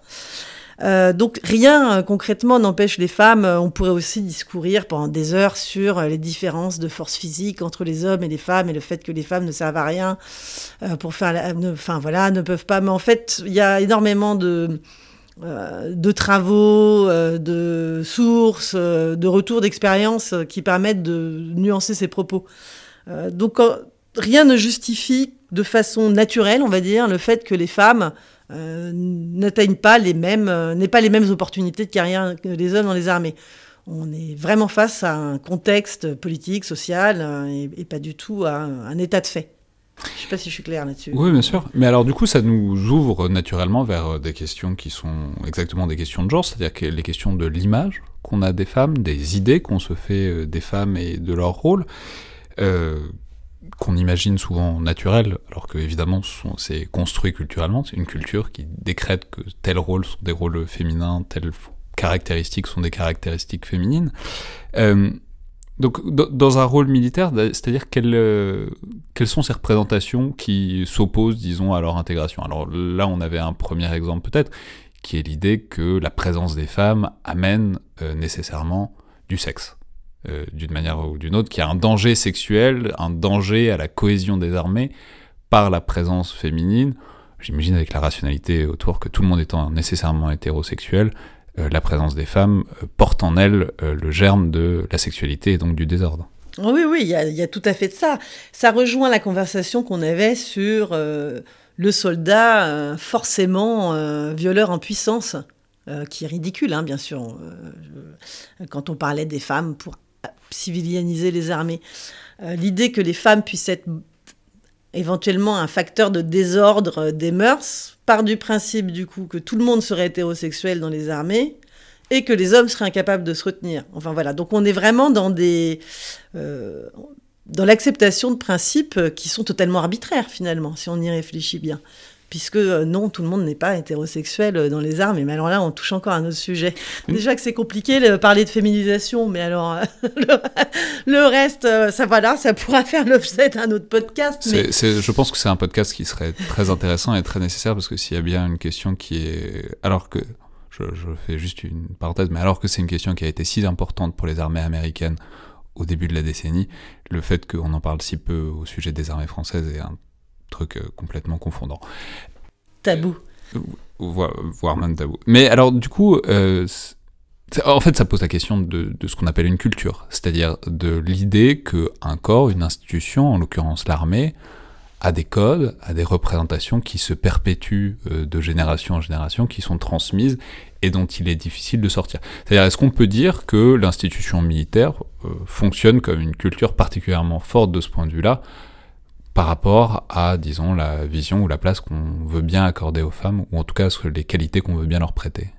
Euh, donc rien euh, concrètement n'empêche les femmes. Euh, on pourrait aussi discourir pendant des heures sur les différences de force physique entre les hommes et les femmes et le fait que les femmes ne servent à rien pour faire, enfin voilà, ne peuvent pas. Mais en fait, il y a énormément de de travaux, euh, de sources, euh, de retours d'expérience qui permettent de nuancer ces propos. donc rien ne justifie de façon naturelle, on va dire, le fait que les femmes n'atteignent pas les mêmes, n'aient pas les mêmes opportunités de carrière que les hommes dans les armées. On est vraiment face à un contexte politique, social, et, pas du tout à un état de fait. Je ne sais pas si je suis clair là-dessus. Oui, bien sûr. Mais alors, du coup, ça nous ouvre naturellement vers euh, des questions qui sont exactement des questions de genre, c'est-à-dire les questions de l'image qu'on a des femmes, des idées qu'on se fait euh, des femmes et de leur rôle, euh, qu'on imagine souvent naturelles, alors que évidemment c'est construit culturellement, c'est une culture qui décrète que tels rôles sont des rôles féminins, telles caractéristiques sont des caractéristiques féminines. Donc, dans un rôle militaire, c'est-à-dire euh, quelles, sont ces représentations qui s'opposent, disons, à leur intégration? Alors là, on avait un premier exemple peut-être, qui est l'idée que la présence des femmes amène euh, nécessairement du sexe, euh, d'une manière ou d'une autre, qu'il a un danger sexuel, un danger à la cohésion des armées par la présence féminine. J'imagine avec la rationalité autour que tout le monde étant nécessairement hétérosexuel, la présence des femmes euh, porte en elle euh, le germe de la sexualité et donc du désordre. Oui, oui, il y, a tout à fait de ça. Ça rejoint la conversation qu'on avait sur le soldat forcément violeur en puissance, qui est ridicule, hein, bien sûr, quand on parlait des femmes pour civilianiser les armées. L'idée que les femmes puissent être éventuellement un facteur de désordre des mœurs, part du principe du coup que tout le monde serait hétérosexuel dans les armées et que les hommes seraient incapables de se retenir. Enfin voilà, donc on est vraiment dans des euh, dans l'acceptation de principes qui sont totalement arbitraires finalement, si on y réfléchit bien puisque euh, non, tout le monde n'est pas hétérosexuel euh, dans les armes. Mais alors là, on touche encore à un autre sujet. Déjà que c'est compliqué de parler de féminisation, mais alors euh, [laughs] le, reste, ça voilà, ça pourra faire l'objet d'un autre podcast. Mais... je pense que c'est un podcast qui serait très intéressant et très nécessaire parce que s'il y a bien une question qui est, alors que je, je fais juste une parenthèse, mais alors que c'est une question qui a été si importante pour les armées américaines au début de la décennie, le fait qu'on en parle si peu au sujet des armées françaises est un truc euh, complètement confondant. Tabou. Voire, même tabou. Mais alors, du coup, euh, en fait, ça pose la question de, ce qu'on appelle une culture, c'est-à-dire de l'idée qu'un corps, une institution, en l'occurrence l'armée, a des codes, a des représentations qui se perpétuent euh, de génération en génération, qui sont transmises et dont il est difficile de sortir. C'est-à-dire, est-ce qu'on peut dire que l'institution militaire fonctionne comme une culture particulièrement forte de ce point de vue-là, par rapport à, disons, la vision ou la place qu'on veut bien accorder aux femmes, ou en tout cas les qualités qu'on veut bien leur prêter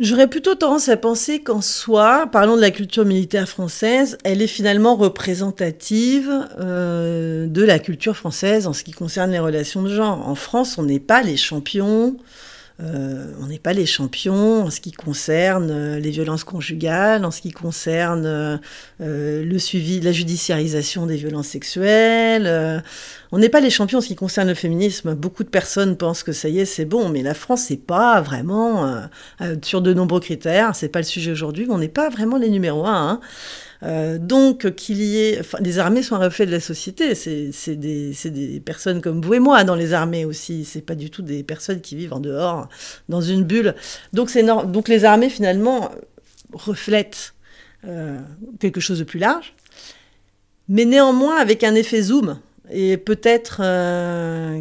J'aurais plutôt tendance à penser qu'en soi, parlons de la culture militaire française, elle est finalement représentative euh, de la culture française en ce qui concerne les relations de genre. En France, on n'est pas les champions euh, on n'est pas les champions en ce qui concerne euh, les violences conjugales, en ce qui concerne euh, le suivi, la judiciarisation des violences sexuelles. on n'est pas les champions en ce qui concerne le féminisme. Beaucoup de personnes pensent que ça y est, c'est bon, mais la France, c'est pas vraiment sur de nombreux critères. C'est pas le sujet aujourd'hui, mais on n'est pas vraiment les numéros un. Hein. Euh, donc, qu'il y ait. Les armées sont un reflet de la société. C'est des, personnes comme vous et moi dans les armées aussi. C'est pas du tout des personnes qui vivent en dehors, dans une bulle. Donc, donc les armées, finalement, reflètent euh, quelque chose de plus large, mais néanmoins avec un effet zoom. Et peut-être. Euh,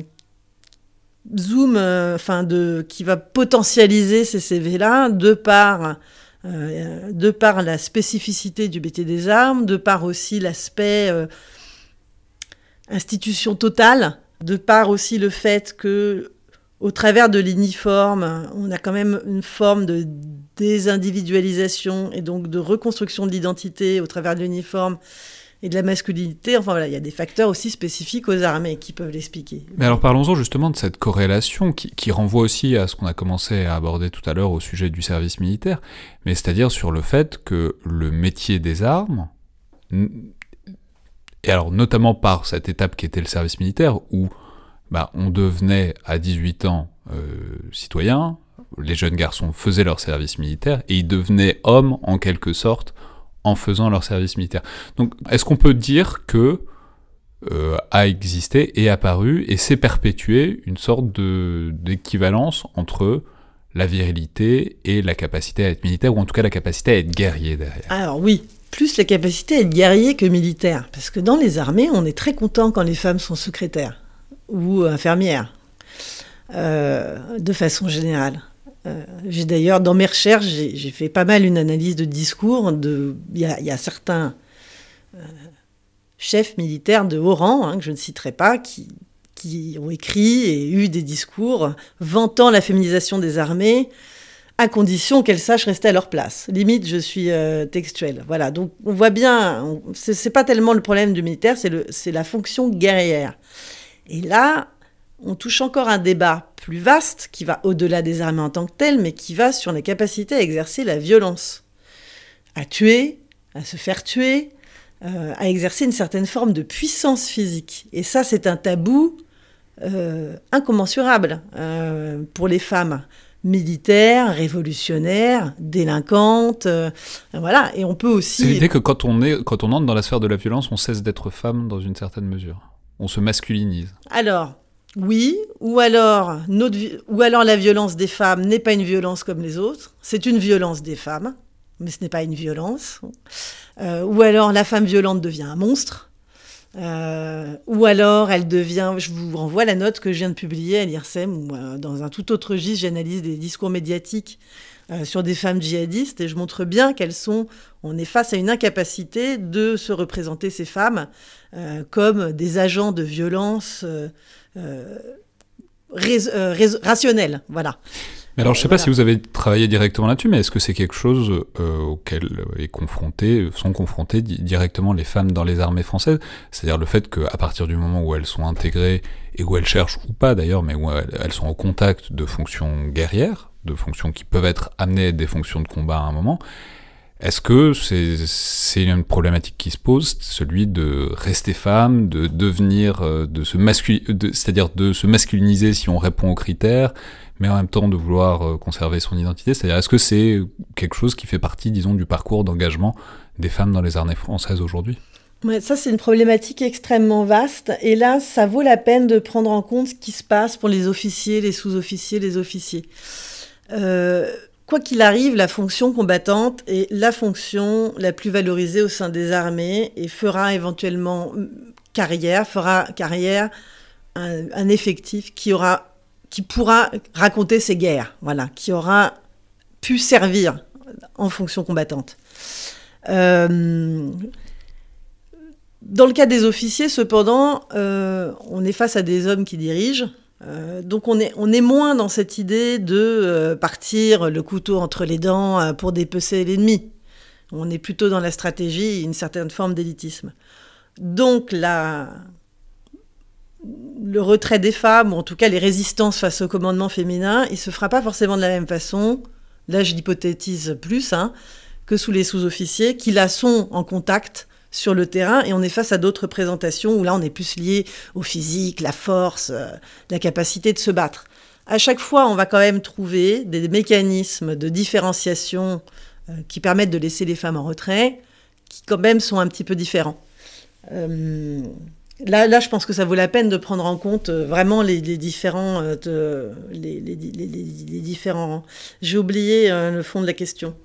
zoom, enfin de, qui va potentialiser ces CV-là de par euh, de par la spécificité du métier des armes, de par aussi l'aspect euh, institution totale, de par aussi le fait que au travers de l'uniforme, on a quand même une forme de désindividualisation et donc de reconstruction de l'identité au travers de l'uniforme et de la masculinité. Enfin voilà, il y a des facteurs aussi spécifiques aux armées qui peuvent l'expliquer. Mais alors parlons-en justement de cette corrélation qui, renvoie aussi à ce qu'on a commencé à aborder tout à l'heure au sujet du service militaire, mais c'est-à-dire sur le fait que le métier des armes, et alors notamment par cette étape qui était le service militaire, où bah, on devenait à 18 ans euh, citoyen, les jeunes garçons faisaient leur service militaire, et ils devenaient hommes en quelque sorte en faisant leur service militaire. Donc, est-ce qu'on peut dire que euh, a existé et apparu et s'est perpétué une sorte d'équivalence entre la virilité et la capacité à être militaire, ou en tout cas la capacité à être guerrier derrière? Alors oui, plus la capacité à être guerrier que militaire. Parce que dans les armées, on est très content quand les femmes sont secrétaires ou infirmières, euh, de façon générale. Euh, j'ai d'ailleurs, dans mes recherches, j'ai fait pas mal une analyse de discours. Il y, a certains euh, chefs militaires de haut rang, hein, que je ne citerai pas, qui, ont écrit et eu des discours vantant la féminisation des armées, à condition qu'elles sachent rester à leur place. Limite, je suis euh, textuelle. Voilà, donc on voit bien, c'est pas tellement le problème du militaire, c'est la fonction guerrière. Et là, on touche encore un débat plus vaste qui va au-delà des armées en tant que telles, mais qui va sur les capacités à exercer la violence, à tuer, à se faire tuer, euh, à exercer une certaine forme de puissance physique. Et ça, c'est un tabou euh, incommensurable euh, pour les femmes militaires, révolutionnaires, délinquantes, voilà. Et on peut aussi. C'est l'idée que quand on est, quand on entre dans la sphère de la violence, on cesse d'être femme dans une certaine mesure. On se masculinise. Alors, oui, ou alors, la violence des femmes n'est pas une violence comme les autres, c'est une violence des femmes, mais ce n'est pas une violence. Euh, ou alors la femme violente devient un monstre. Euh, ou alors elle devient, je vous renvoie la note que je viens de publier à l'IRSEM, euh, dans un tout autre registre, j'analyse des discours médiatiques sur des femmes djihadistes et je montre bien qu'elles sont, on est face à une incapacité de se représenter ces femmes comme des agents de violence rationnel. Voilà. Mais alors, je ne sais pas si vous avez travaillé directement là-dessus, mais est-ce que c'est quelque chose euh, auquel est confronté, sont confrontées directement les femmes dans les armées françaises? C'est-à-dire le fait qu'à partir du moment où elles sont intégrées, et où elles cherchent ou pas d'ailleurs, mais où elles, sont au contact de fonctions guerrières, de fonctions qui peuvent être amenées à des fonctions de combat à un moment, est-ce que c'est une problématique qui se pose, celui de rester femme, de devenir, euh, de se c'est-à-dire de se masculiniser si on répond aux critères, mais en même temps de vouloir euh, conserver son identité? C'est-à-dire, est-ce que c'est quelque chose qui fait partie, disons, du parcours d'engagement des femmes dans les armées françaises aujourd'hui? Ça, c'est une problématique extrêmement vaste. Et là, ça vaut la peine de prendre en compte ce qui se passe pour les officiers, les sous-officiers, les officiers. Euh, Quoi qu'il arrive, la fonction combattante est la fonction la plus valorisée au sein des armées et fera éventuellement carrière, fera carrière un, effectif qui aura, qui pourra raconter ses guerres, voilà, qui aura pu servir en fonction combattante. Euh, dans le cas des officiers, cependant, euh, on est face à des hommes qui dirigent, Euh, donc on est, on est moins dans cette idée de euh, partir le couteau entre les dents euh, pour dépecer l'ennemi. On est plutôt dans la stratégie, une certaine forme d'élitisme. Donc la, le retrait des femmes, ou en tout cas les résistances face au commandement féminin, il se fera pas forcément de la même façon, là je l'hypothétise plus, hein, que sous les sous-officiers, qui là sont en contact sur le terrain et on est face à d'autres présentations où là on est plus lié au physique, la force, euh, la capacité de se battre. À chaque fois, on va quand même trouver des mécanismes de différenciation euh, qui permettent de laisser les femmes en retrait, qui quand même sont un petit peu différents. Euh, Là, là, je pense que ça vaut la peine de prendre en compte euh, vraiment les, les différents. Euh, les, les, les, différents. J'ai oublié euh, le fond de la question.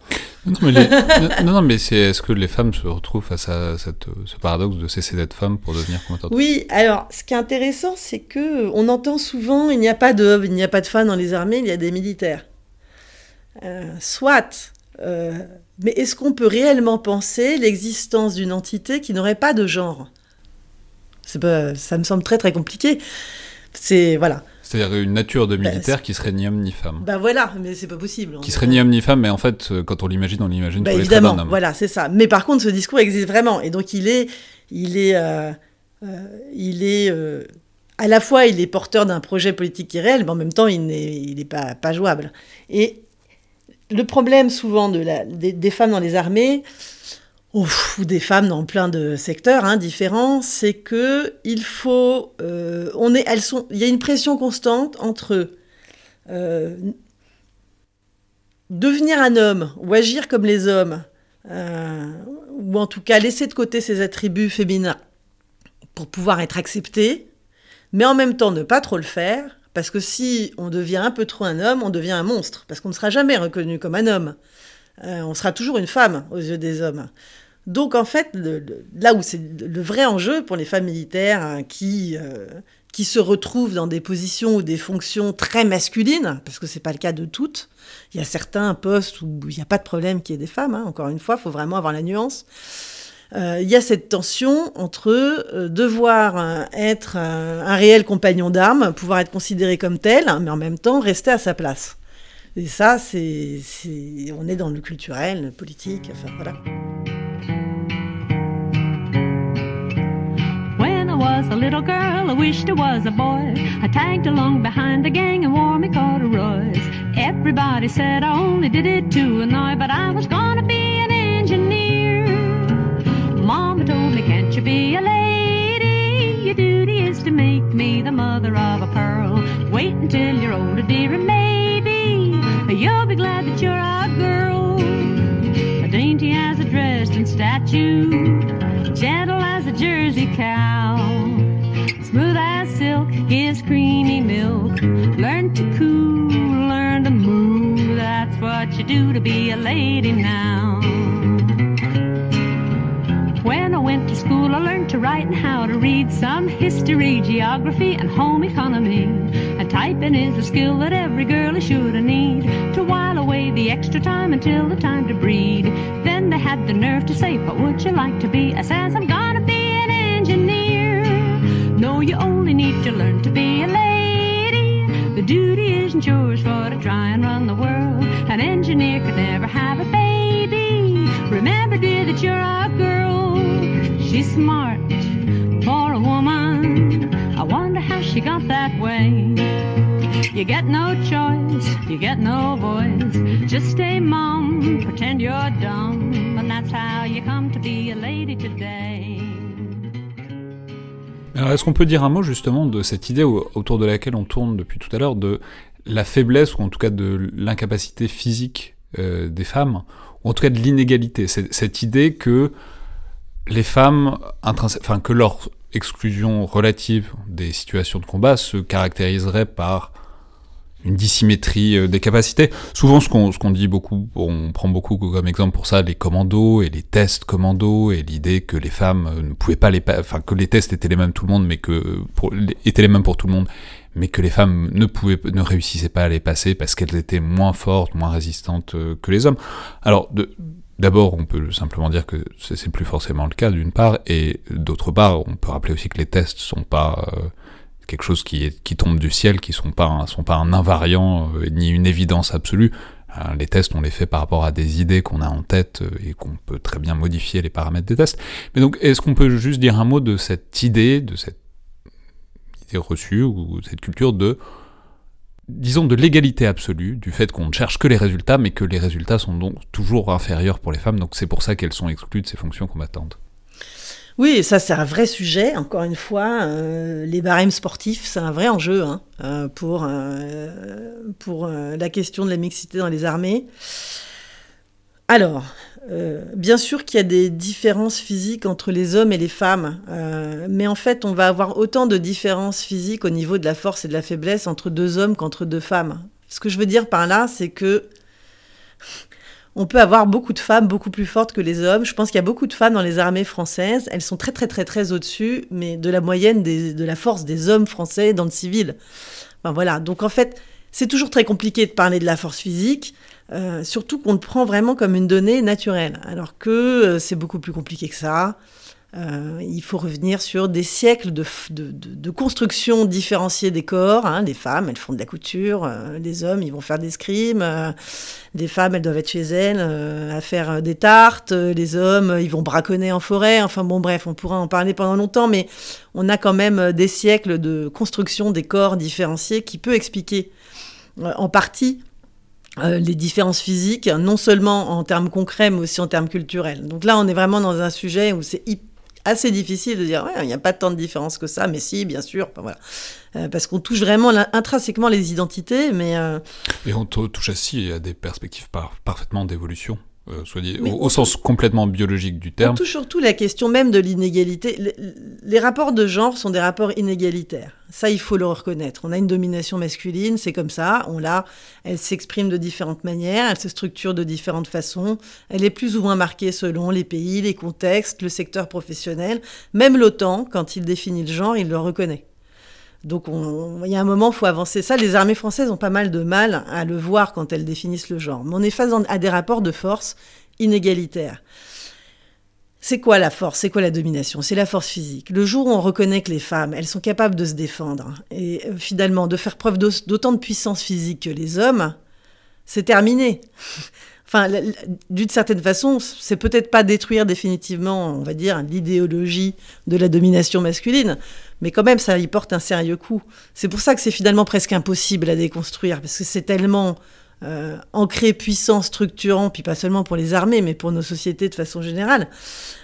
Non, mais, [laughs] non, non, mais c'est est-ce que les femmes se retrouvent face à cette, ce paradoxe de cesser d'être femme pour devenir commentateur Oui, alors ce qui est intéressant, c'est que on entend souvent il n'y a pas d'hommes, il n'y a pas de femmes dans les armées, il y a des militaires. soit. mais est-ce qu'on peut réellement penser l'existence d'une entité qui n'aurait pas de genre? Pas, ça me semble très très compliqué. C'est voilà. C'est-à-dire une nature de militaire qui serait ni homme ni femme. Bah voilà, mais c'est pas possible. Qui serait ni homme ni femme, mais en fait, euh, quand on l'imagine, on l'imagine bah, évidemment, traits Voilà, c'est ça. Mais par contre, ce discours existe vraiment, et donc il est, il est, euh, euh, il est. à la fois, il est porteur d'un projet politique qui est réel, mais en même temps, il n'est, il est pas, pas jouable. Et le problème souvent de la, des, des femmes dans les armées, ou des femmes dans plein de secteurs hein, différents, c'est que il faut, euh, on est, elles sont, il y a une pression constante entre euh, devenir un homme ou agir comme les hommes, euh, ou en tout cas laisser de côté ses attributs féminins pour pouvoir être accepté, mais en même temps ne pas trop le faire, parce que si on devient un peu trop un homme, on devient un monstre, parce qu'on ne sera jamais reconnu comme un homme. on sera toujours une femme aux yeux des hommes. Donc en fait, là où c'est le vrai enjeu pour les femmes militaires hein, qui, euh, qui se retrouvent dans des positions ou des fonctions très masculines, parce que ce n'est pas le cas de toutes, il y a certains postes où il n'y a pas de problème qu'il y ait des femmes, hein. encore une fois, il faut vraiment avoir la nuance. Euh, il y a cette tension entre euh, devoir être un réel compagnon d'armes, pouvoir être considéré comme tel, mais en même temps rester à sa place. Et ça, c'est, on est dans le culturel, le politique, enfin voilà. Was a little girl, I wished I was a boy. I tagged along behind the gang and wore me corduroys. Everybody said I only did it to annoy, but I was gonna be an engineer. Mama told me, can't you be a lady? Your duty is to make me the mother of a pearl. Wait until you're older, dear, and maybe you'll be glad that you're a girl. A dainty as a dressed in statue, gentle as a Jersey cow. Learn to coo, learn to move. That's what you do to be a lady now. When I went to school, I learned to write and how to read some history, geography, and home economy. And typing is a skill that every girl is sure to need to while away the extra time until the time to breed. Then they had the nerve to say, What would you like to be? I says, I'm gonna be an engineer. No, you only need to learn to be a lady. Duty isn't yours for to try and run the world. An engineer could never have a baby. Remember, dear, that you're a girl. She's smart for a woman. I wonder how she got that way. You get no choice, you get no voice. Just stay mum, pretend you're dumb, and that's how you come to be a lady today. Alors, est-ce qu'on peut dire un mot justement de cette idée autour de laquelle on tourne depuis tout à l'heure, de la faiblesse, ou en tout cas de l'incapacité physique euh, des femmes, ou en tout cas de l'inégalité? Cette idée que les femmes, enfin que leur exclusion relative des situations de combat se caractériserait par une dissymétrie euh, des capacités. Souvent, ce qu'on dit beaucoup, on prend beaucoup comme exemple pour ça les commandos et les tests commandos et l'idée que les femmes euh, ne pouvaient pas les, enfin que les tests étaient les mêmes tout le monde, mais que pour, étaient les mêmes pour tout le monde, mais que les femmes ne pouvaient, ne réussissaient pas à les passer parce qu'elles étaient moins fortes, moins résistantes euh, que les hommes. Alors, D'abord, on peut simplement dire que c'est plus forcément le cas d'une part, et d'autre part, on peut rappeler aussi que les tests sont pas quelque chose qui, qui tombe du ciel, qui sont pas, sont pas un invariant euh, ni une évidence absolue. Euh, les tests, on les fait par rapport à des idées qu'on a en tête euh, et qu'on peut très bien modifier les paramètres des tests. Mais donc, est-ce qu'on peut juste dire un mot de cette idée, de cette idée reçue ou cette culture de disons, de l'égalité absolue, du fait qu'on ne cherche que les résultats, mais que les résultats sont donc toujours inférieurs pour les femmes, donc c'est pour ça qu'elles sont exclues de ces fonctions combattantes? Oui, ça c'est un vrai sujet. Encore une fois, euh, les barèmes sportifs, c'est un vrai enjeu hein, euh, pour, euh, la question de la mixité dans les armées. Alors, bien sûr qu'il y a des différences physiques entre les hommes et les femmes, mais en fait, on va avoir autant de différences physiques au niveau de la force et de la faiblesse entre deux hommes qu'entre deux femmes. Ce que je veux dire par là, c'est que on peut avoir beaucoup de femmes beaucoup plus fortes que les hommes. Je pense qu'il y a beaucoup de femmes dans les armées françaises. Elles sont très très très très au-dessus, mais de la moyenne de la force des hommes français dans le civil. Enfin voilà. Donc en fait, c'est toujours très compliqué de parler de la force physique. Euh, surtout qu'on le prend vraiment comme une donnée naturelle, alors que euh, c'est beaucoup plus compliqué que ça. Euh, il faut revenir sur des siècles de, construction différenciée des corps. Hein. Les femmes, elles font de la couture, les hommes, ils vont faire des scrimes, des femmes, elles doivent être chez elles à faire des tartes, les hommes, ils vont braconner en forêt. Enfin bon, bref, on pourra en parler pendant longtemps, mais on a quand même des siècles de construction des corps différenciés qui peut expliquer en partie euh, les différences physiques, non seulement en termes concrets, mais aussi en termes culturels. Donc là, on est vraiment dans un sujet où c'est assez difficile de dire, il n'y a pas tant de différences que ça, mais si, bien sûr. voilà. Euh, parce qu'on touche vraiment intrinsèquement les identités, mais... Euh, Et on touche aussi à des perspectives parfaitement d'évolution. Euh, soit dit, au, sens complètement biologique du terme. On touche surtout la question même de l'inégalité. Les, rapports de genre sont des rapports inégalitaires. Ça, il faut le reconnaître. On a une domination masculine, c'est comme ça. On l'a. Elle s'exprime de différentes manières, elle se structure de différentes façons. Elle est plus ou moins marquée selon les pays, les contextes, le secteur professionnel. Même l'OTAN, quand il définit le genre, il le reconnaît. Donc il y a un moment, faut avancer ça. Les armées françaises ont pas mal de mal à le voir quand elles définissent le genre. Mais on est face à des rapports de force inégalitaires. C'est quoi la force? C'est quoi la domination? C'est la force physique. Le jour où on reconnaît que les femmes, elles sont capables de se défendre et euh, finalement de faire preuve d'autant de puissance physique que les hommes, c'est terminé. [laughs] Enfin, d'une certaine façon, c'est peut-être pas détruire définitivement, on va dire, l'idéologie de la domination masculine, mais quand même, ça y porte un sérieux coup. C'est pour ça que c'est finalement presque impossible à déconstruire, parce que c'est tellement euh, ancré, puissant, structurant, puis pas seulement pour les armées, mais pour nos sociétés de façon générale.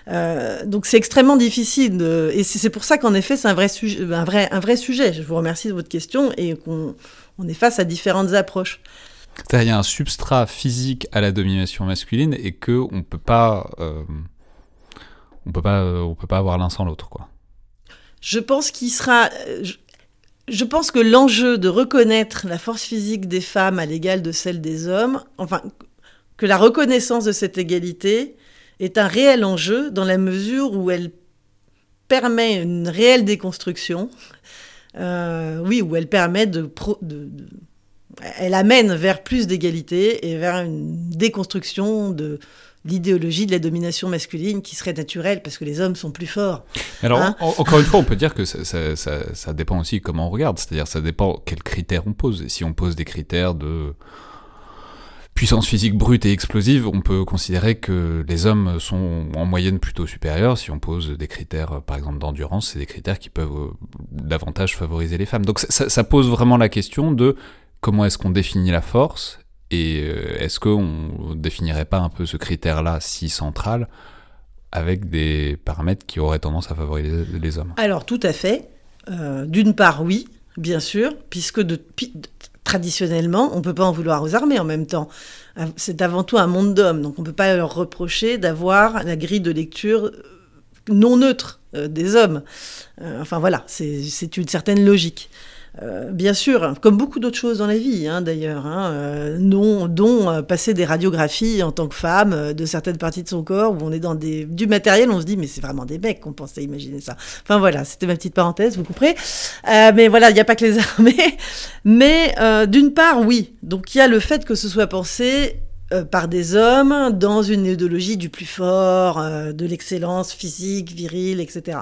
Euh, donc c'est extrêmement difficile, et c'est pour ça qu'en effet, c'est un vrai, sujet, un, vrai, un vrai sujet. Je vous remercie de votre question, et qu'on on est face à différentes approches. Il y a un substrat physique à la domination masculine et que on peut pas, euh, on peut peut pas avoir l'un sans l'autre, quoi. Euh, je, pense que l'enjeu de reconnaître la force physique des femmes à l'égal de celle des hommes, enfin, que la reconnaissance de cette égalité est un réel enjeu dans la mesure où elle permet une réelle déconstruction. Euh, oui, où elle permet de, elle amène vers plus d'égalité et vers une déconstruction de, l'idéologie de la domination masculine qui serait naturelle parce que les hommes sont plus forts. Alors, hein encore une fois, on peut dire que ça, ça, ça, ça dépend aussi comment on regarde, c'est-à-dire ça dépend quels critères on pose. Et si on pose des critères de puissance physique brute et explosive, on peut considérer que les hommes sont en moyenne plutôt supérieurs. Si on pose des critères, par exemple, d'endurance, c'est des critères qui peuvent euh, davantage favoriser les femmes. Donc ça, ça pose vraiment la question de comment est-ce qu'on définit la force et euh, est-ce qu'on définirait pas un peu ce critère-là si central avec des paramètres qui auraient tendance à favoriser les hommes? Alors tout à fait. Euh, d'une part, oui, bien sûr, puisque traditionnellement, on ne peut pas en vouloir aux armées en même temps. Euh, c'est avant tout un monde d'hommes, donc on ne peut pas leur reprocher d'avoir la grille de lecture non neutre des hommes. enfin voilà, c'est une certaine logique. Euh, bien sûr, comme beaucoup d'autres choses dans la vie, hein, d'ailleurs, hein, euh, dont, euh, passer des radiographies en tant que femme de certaines parties de son corps, où on est dans des, du matériel, on se dit, mais c'est vraiment des mecs qu'on pensait imaginer ça. Enfin voilà, c'était ma petite parenthèse, vous couperez. mais voilà, il n'y a pas que les armées. [laughs] Mais d'une part, oui. Donc il y a le fait que ce soit pensé par des hommes dans une idéologie du plus fort, de l'excellence physique, virile, etc.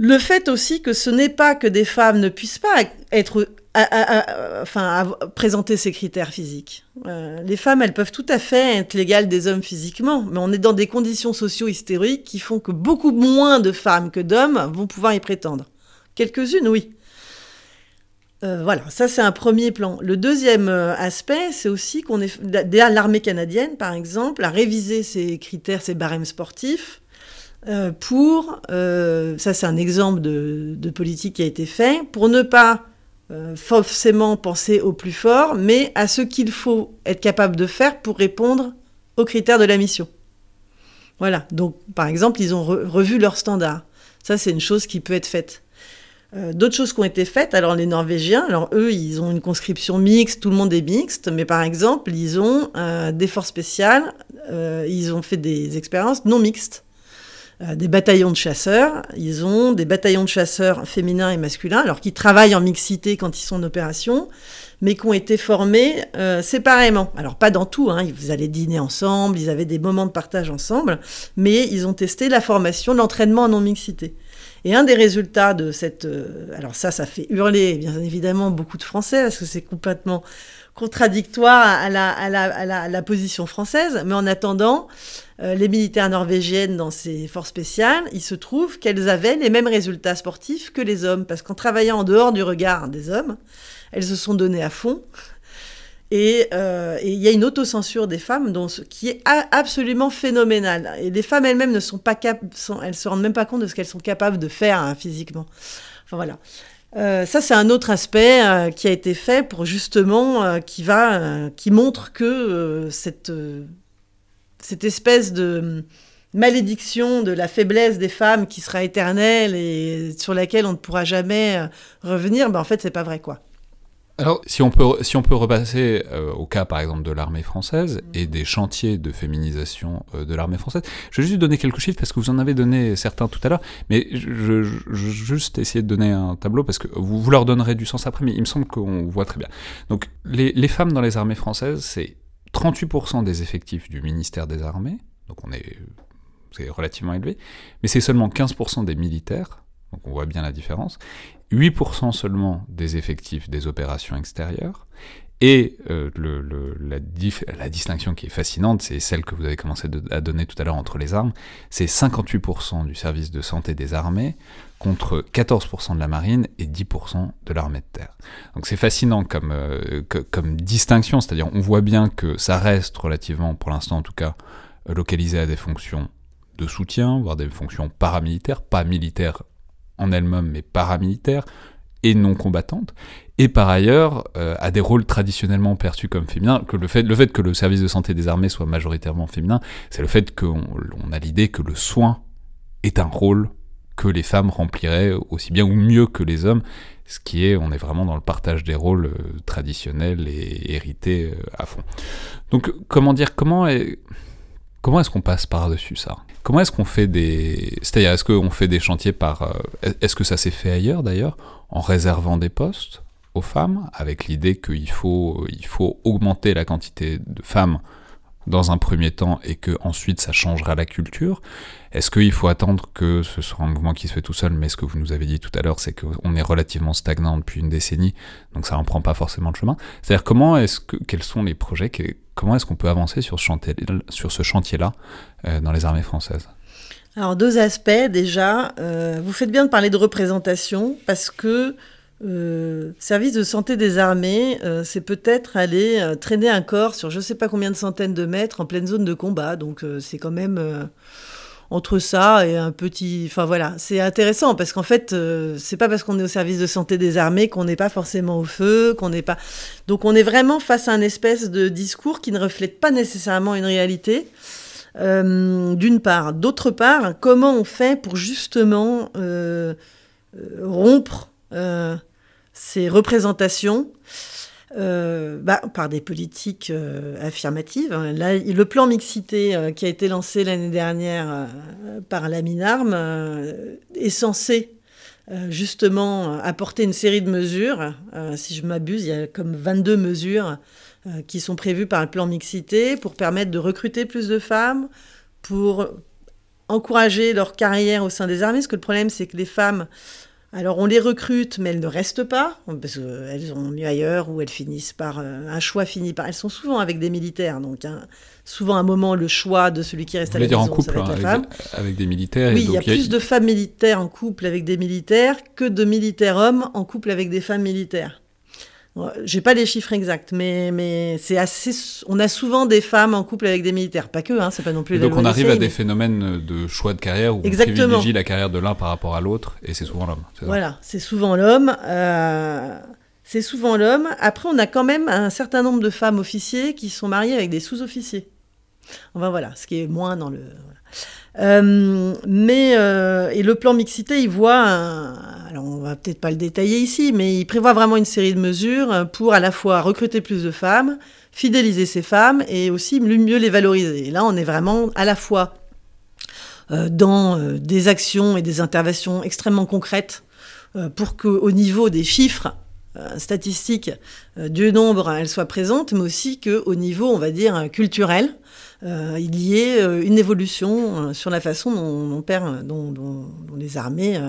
Le fait aussi que ce n'est pas que des femmes ne puissent pas être enfin, présenter ces critères physiques. Euh, les femmes, elles peuvent tout à fait être légales des hommes physiquement, mais on est dans des conditions socio-hystériques qui font que beaucoup moins de femmes que d'hommes vont pouvoir y prétendre. Quelques-unes, oui. Euh, voilà, ça c'est un premier plan. Le deuxième euh, aspect, c'est aussi qu'on est l'armée canadienne, par exemple, a révisé ses critères, ses barèmes sportifs pour, ça c'est un exemple de, politique qui a été fait, pour ne pas euh, forcément penser au plus fort, mais à ce qu'il faut être capable de faire pour répondre aux critères de la mission. Voilà, donc par exemple, ils ont revu leurs standards. Ça, c'est une chose qui peut être faite. Euh, d'autres choses qui ont été faites, alors les Norvégiens, alors eux, ils ont une conscription mixte, tout le monde est mixte, mais par exemple, ils ont euh, des forces spéciales, ils ont fait des expériences non mixtes. Euh, des bataillons de chasseurs. Ils ont des bataillons de chasseurs féminins et masculins, alors qui travaillent en mixité quand ils sont en opération, mais qui ont été formés euh, séparément. Alors pas dans tout, hein, vous allez dîner ensemble, ils avaient des moments de partage ensemble, mais ils ont testé la formation, l'entraînement en non-mixité. Et un des résultats de cette... Euh, alors ça, ça fait hurler bien évidemment beaucoup de Français, parce que c'est complètement contradictoire à la, à, la, à, la, position française, mais en attendant, euh, les militaires norvégiennes dans ces forces spéciales, il se trouve qu'elles avaient les mêmes résultats sportifs que les hommes, parce qu'en travaillant en dehors du regard des hommes, elles se sont données à fond. Euh, et il y a une autocensure des femmes dont, qui est absolument phénoménale. Et les femmes elles-mêmes ne sont pas cap sont, elles se rendent même pas compte de ce qu'elles sont capables de faire hein, physiquement. Enfin voilà. Euh, ça, c'est un autre aspect euh, qui a été fait pour justement, euh, qui va, qui montre que cette, cette espèce de malédiction de la faiblesse des femmes qui sera éternelle et sur laquelle on ne pourra jamais revenir, ben en fait, c'est pas vrai, quoi. Alors, si on peut, si on peut repasser euh, au cas, par exemple, de l'armée française et des chantiers de féminisation euh, de l'armée française, je vais juste donner quelques chiffres parce que vous en avez donné certains tout à l'heure, mais je, je, juste essayer de donner un tableau parce que vous, vous leur donnerez du sens après, mais il me semble qu'on voit très bien. Donc, les, les femmes dans les armées françaises, c'est 38% des effectifs du ministère des Armées, donc on est, c'est relativement élevé, mais c'est seulement 15% des militaires, donc on voit bien la différence, 8% seulement des effectifs des opérations extérieures. Et euh, la, distinction qui est fascinante, c'est celle que vous avez commencé à donner tout à l'heure entre les armes, c'est 58% du service de santé des armées contre 14% de la marine et 10% de l'armée de terre. Donc c'est fascinant euh, comme distinction, c'est-à-dire on voit bien que ça reste relativement, pour l'instant en tout cas, localisé à des fonctions de soutien, voire des fonctions paramilitaires, pas militaires en elle-même, mais paramilitaire et non combattantes, et par ailleurs euh, à des rôles traditionnellement perçus comme féminins, que le fait, le fait que le service de santé des armées soit majoritairement féminin, c'est le fait qu'on on a l'idée que le soin est un rôle que les femmes rempliraient aussi bien ou mieux que les hommes, ce qui est, on est vraiment dans le partage des rôles euh, traditionnels et hérités euh, à fond. Donc, comment dire, comment est, comment est-ce qu'on passe par-dessus ça? Comment est-ce qu'on fait des... C'est-à-dire, est-ce qu'on fait des chantiers par... Euh, est-ce que ça s'est fait ailleurs, d'ailleurs, en réservant des postes aux femmes, avec l'idée qu'il faut, faut augmenter la quantité de femmes dans un premier temps et que ensuite ça changera la culture Est-ce qu'il faut attendre que ce soit un mouvement qui se fait tout seul? Mais ce que vous nous avez dit tout à l'heure, c'est qu'on est relativement stagnant depuis une décennie, donc ça n'en prend pas forcément le chemin. C'est-à-dire comment est-ce que quels sont les projets, comment est-ce qu'on peut avancer sur ce chantier-là euh, dans les armées françaises? Alors deux aspects déjà. Euh, vous faites bien de parler de représentation parce que euh, service de santé des armées, euh, c'est peut-être aller euh, traîner un corps sur je ne sais pas combien de centaines de mètres en pleine zone de combat. Donc c'est quand même entre ça et un petit. Enfin voilà, c'est intéressant parce qu'en fait, c'est pas parce qu'on est au service de santé des armées qu'on n'est pas forcément au feu, qu'on n'est pas. Donc on est vraiment face à un espèce de discours qui ne reflète pas nécessairement une réalité. D'une part. D'autre part, comment on fait pour justement rompre ces représentations euh, bah, par des politiques euh, affirmatives. Le plan mixité euh, qui a été lancé l'année dernière par la Minarme est censé justement apporter une série de mesures. si je m'abuse, il y a comme 22 mesures qui sont prévues par le plan mixité pour permettre de recruter plus de femmes, pour encourager leur carrière au sein des armées, parce que le problème, c'est que les femmes, alors on les recrute, mais elles ne restent pas, parce qu'elles ont mieux ailleurs, ou elles finissent par... euh, un choix finit par... Elles sont souvent avec des militaires, donc hein, souvent à un moment, le choix de celui qui reste Vous à la voulez dire en maison, ça couple va hein, être la avec, femme. avec des militaires Oui, il y a plus de femmes militaires en couple avec des militaires que de militaires hommes en couple avec des femmes militaires. J'ai pas les chiffres exacts, mais, mais c'est assez. On a souvent des femmes en couple avec des militaires, pas que, hein, c'est pas non plus. Et donc on arrive à des mais- phénomènes de choix de carrière où Exactement. on privilégie la carrière de l'un par rapport à l'autre, et c'est souvent l'homme. Voilà, c'est souvent l'homme. euh, c'est souvent l'homme. Après, on a quand même un certain nombre de femmes officiers qui sont mariées avec des sous-officiers. Enfin voilà, ce qui est moins dans le. voilà. Euh, mais euh, et le plan mixité, il voit, un- alors on va peut-être pas le détailler ici, mais il prévoit vraiment une série de mesures pour à la fois recruter plus de femmes, fidéliser ces femmes et aussi mieux les valoriser. Et là, on est vraiment à la fois euh, dans des actions et des interventions extrêmement concrètes pour qu'au niveau des chiffres statistiques du nombre, elles soient présentes, mais aussi qu'au niveau, on va dire, culturel, euh, il y ait euh, une évolution euh, sur la façon dont, les armées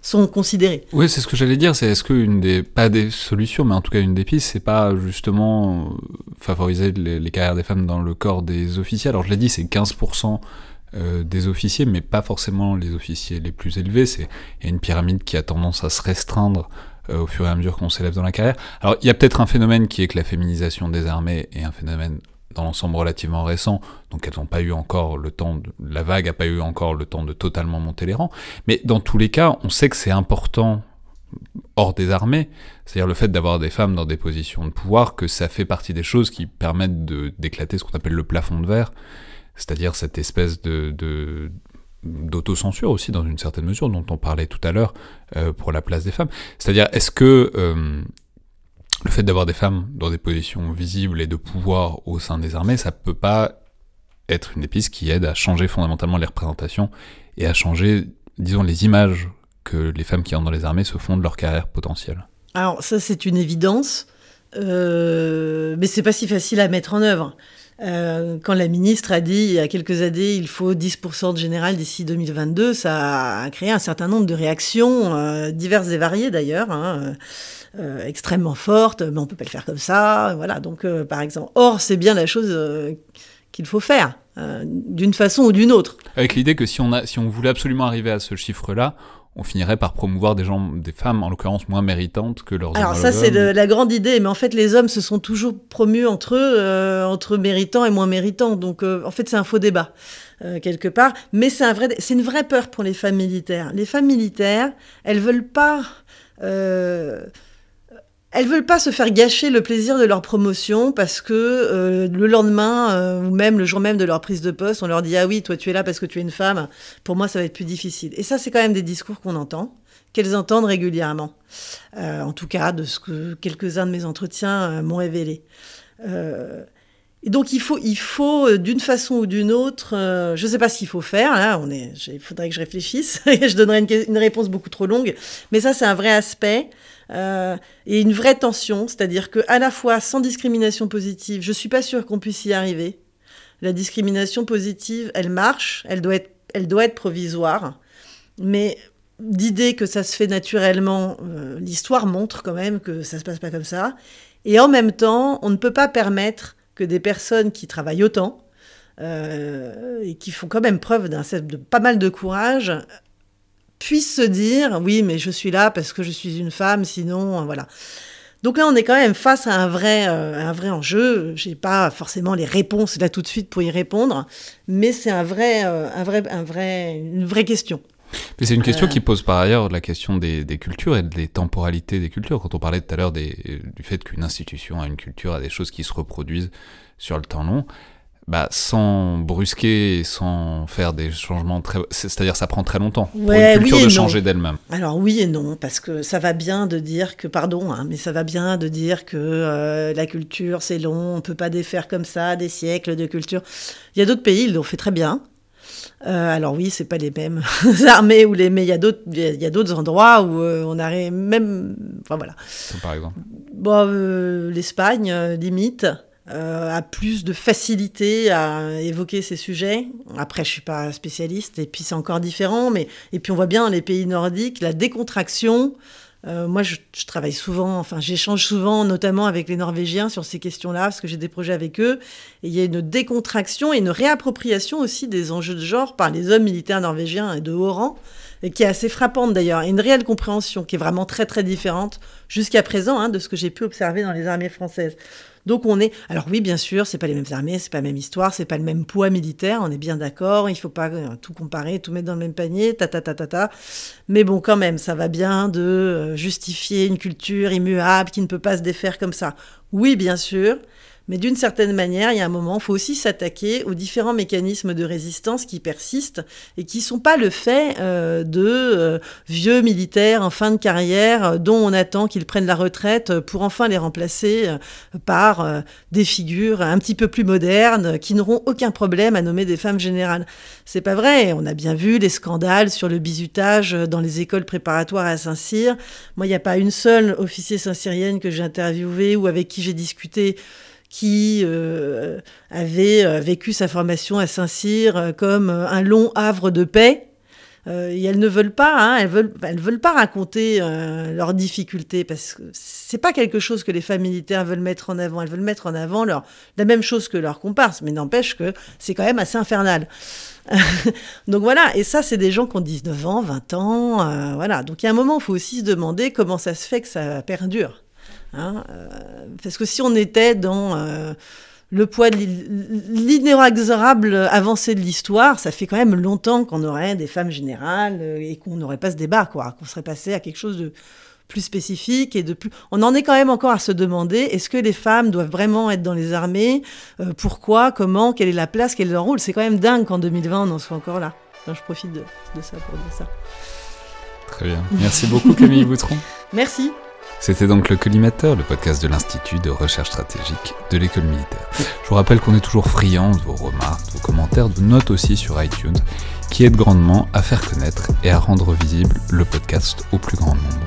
sont considérées. Oui, c'est ce que j'allais dire. C'est est-ce qu'une des pas des solutions, mais en tout cas une des pistes, c'est pas justement favoriser les, carrières des femmes dans le corps des officiers? Alors je l'ai dit, c'est 15% euh, des officiers, mais pas forcément les officiers les plus élevés. C'est il y a une pyramide qui a tendance à se restreindre au fur et à mesure qu'on s'élève dans la carrière. Alors il y a peut-être un phénomène qui est que la féminisation des armées est un phénomène dans l'ensemble relativement récent, donc elles n'ont pas eu encore le temps, la vague a pas eu encore le temps de totalement monter les rangs. Mais dans tous les cas, on sait que c'est important hors des armées, c'est-à-dire le fait d'avoir des femmes dans des positions de pouvoir, que ça fait partie des choses qui permettent d'éclater ce qu'on appelle le plafond de verre, c'est-à-dire cette espèce de d'autocensure aussi dans une certaine mesure dont on parlait tout à l'heure euh, pour la place des femmes. C'est-à-dire est-ce que euh, le fait d'avoir des femmes dans des positions visibles et de pouvoir au sein des armées, ça peut pas être une épice qui aide à changer fondamentalement les représentations et à changer, disons, les images que les femmes qui entrent dans les armées se font de leur carrière potentielle. Alors ça, c'est une évidence, euh, mais c'est pas si facile à mettre en œuvre. Euh, quand la ministre a dit il y a quelques années il faut 10% de général d'ici 2022, ça a créé un certain nombre de réactions, euh, diverses et variées d'ailleurs, hein, euh, extrêmement fortes, mais on peut pas le faire comme ça, voilà. Donc euh, par exemple, or c'est bien la chose euh, qu'il faut faire, d'une façon ou d'une autre. Avec l'idée que si on, a, si on voulait absolument arriver à ce chiffre-là, on finirait par promouvoir des gens, des femmes en l'occurrence moins méritantes que leurs Alors ça c'est le- la grande idée, mais en fait les hommes se sont toujours promus entre eux, euh, entre méritants et moins méritants. Donc euh, en fait c'est un faux débat euh, quelque part, mais c'est un vrai, c'est une vraie peur pour les femmes militaires. Les femmes militaires, elles veulent pas, elles veulent pas se faire gâcher le plaisir de leur promotion parce que euh, le lendemain euh, ou même le jour même de leur prise de poste, on leur dit ah oui toi tu es là parce que tu es une femme. Pour moi ça va être plus difficile. Et ça c'est quand même des discours qu'on entend, qu'elles entendent régulièrement. Euh, en tout cas de ce que quelques-uns de mes entretiens m'ont révélé. Donc il faut, d'une façon ou d'une autre, je ne sais pas ce qu'il faut faire, il faudrait que je réfléchisse, et [laughs] je donnerai une réponse beaucoup trop longue, mais ça c'est un vrai aspect euh, et une vraie tension, c'est-à-dire que à la fois sans discrimination positive, je suis pas sûre qu'on puisse y arriver. La discrimination positive, elle marche, elle doit être, elle doit être provisoire, mais d'idée que ça se fait naturellement, euh, l'histoire montre quand même que ça se passe pas comme ça. Et en même temps, on ne peut pas permettre que des personnes qui travaillent autant euh, et qui font quand même preuve d'un de pas mal de courage puissent se dire oui mais je suis là parce que je suis une femme sinon euh, voilà donc là on est quand même face à un vrai euh, un vrai enjeu j'ai pas forcément les réponses là tout de suite pour y répondre mais c'est un vrai euh, un vrai un vrai une vraie question Mais c'est une question Euh. qui pose par ailleurs la question des, des cultures et des temporalités des cultures. Quand on parlait tout à l'heure du fait qu'une institution a une culture, a des choses qui se reproduisent sur le temps long, bah, sans brusquer sans faire des changements très... c'est- C'est-à-dire ça prend très longtemps pour une culture oui de changer d'elle-même. Alors oui et non, parce que ça va bien de dire que, pardon, hein, mais ça va bien de dire que euh, la culture c'est long, on peut pas défaire comme ça des siècles de culture. Il y a d'autres pays, ils l'ont fait très bien. Euh, alors oui, c'est pas les mêmes [laughs] armées ou les, mais il y a d'autres, il y a d'autres endroits où euh, on arrive même, enfin voilà. Par exemple. Bon, l'Espagne, limite. Euh, a plus de facilité à évoquer ces sujets. Après, je suis pas spécialiste, et puis c'est encore différent. Mais et puis on voit bien les pays nordiques la décontraction. Euh, moi, je, je, travaille souvent, enfin, j'échange souvent, notamment avec les Norvégiens, sur ces questions-là, parce que j'ai des projets avec eux. Et il y a une décontraction et une réappropriation aussi des enjeux de genre par les hommes militaires norvégiens et de haut rang, et qui est assez frappante d'ailleurs, et une réelle compréhension qui est vraiment très très différente jusqu'à présent hein, de ce que j'ai pu observer dans les armées françaises. Donc on est, alors oui, bien sûr, c'est pas les mêmes armées, c'est pas la même histoire, c'est pas le même poids militaire, on est bien d'accord. Il faut pas euh, tout comparer, tout mettre dans le même panier, ta ta ta ta ta. Mais bon, quand même, ça va bien de euh, justifier une culture immuable qui ne peut pas se défaire comme ça. Oui, bien sûr. Mais d'une certaine manière, il y a un moment, il faut aussi s'attaquer aux différents mécanismes de résistance qui persistent et qui ne sont pas le fait euh, de euh, vieux militaires en fin de carrière dont on attend qu'ils prennent la retraite pour enfin les remplacer par des figures un petit peu plus modernes qui n'auront aucun problème à nommer des femmes générales. C'est pas vrai. On a bien vu les scandales sur le bizutage dans les écoles préparatoires à Saint-Cyr. Moi, il n'y a pas une seule officier saint-cyrienne que j'ai interviewée ou avec qui j'ai discuté qui euh, avait euh, vécu sa formation à Saint-Cyr euh, comme un long havre de paix. Euh, et elles ne veulent pas, hein, elles veulent, veulent pas raconter euh, leurs difficultés parce que c'est pas quelque chose que les femmes militaires veulent mettre en avant. Elles veulent mettre en avant la même chose que leurs comparses, mais n'empêche que c'est quand même assez infernal. [laughs] Donc voilà, et ça, c'est des gens qui ont 19 ans, 20 ans, euh, voilà. Donc il y a un moment, il faut aussi se demander comment ça se fait que ça perdure. Hein euh, parce que si on était dans euh, le poids de l'inexorable avancée de l'histoire, ça fait quand même longtemps qu'on aurait des femmes générales et qu'on n'aurait pas ce débat, quoi, qu'on serait passé à quelque chose de plus spécifique et de plus. On en est quand même encore à se demander est-ce que les femmes doivent vraiment être dans les armées? Euh, Pourquoi? Comment? Quelle est la place? Quel est leur rôle? C'est quand même dingue qu'en 2020 on en soit encore là. Enfin, je profite de, de ça pour dire ça. Très bien. Merci beaucoup Camille [laughs] Boutron. Merci. C'était donc le Collimateur, le podcast de l'Institut de recherche stratégique de l'école militaire. Je vous rappelle qu'on est toujours friand de vos remarques, de vos commentaires, de notes aussi sur iTunes, qui aident grandement à faire connaître et à rendre visible le podcast au plus grand nombre.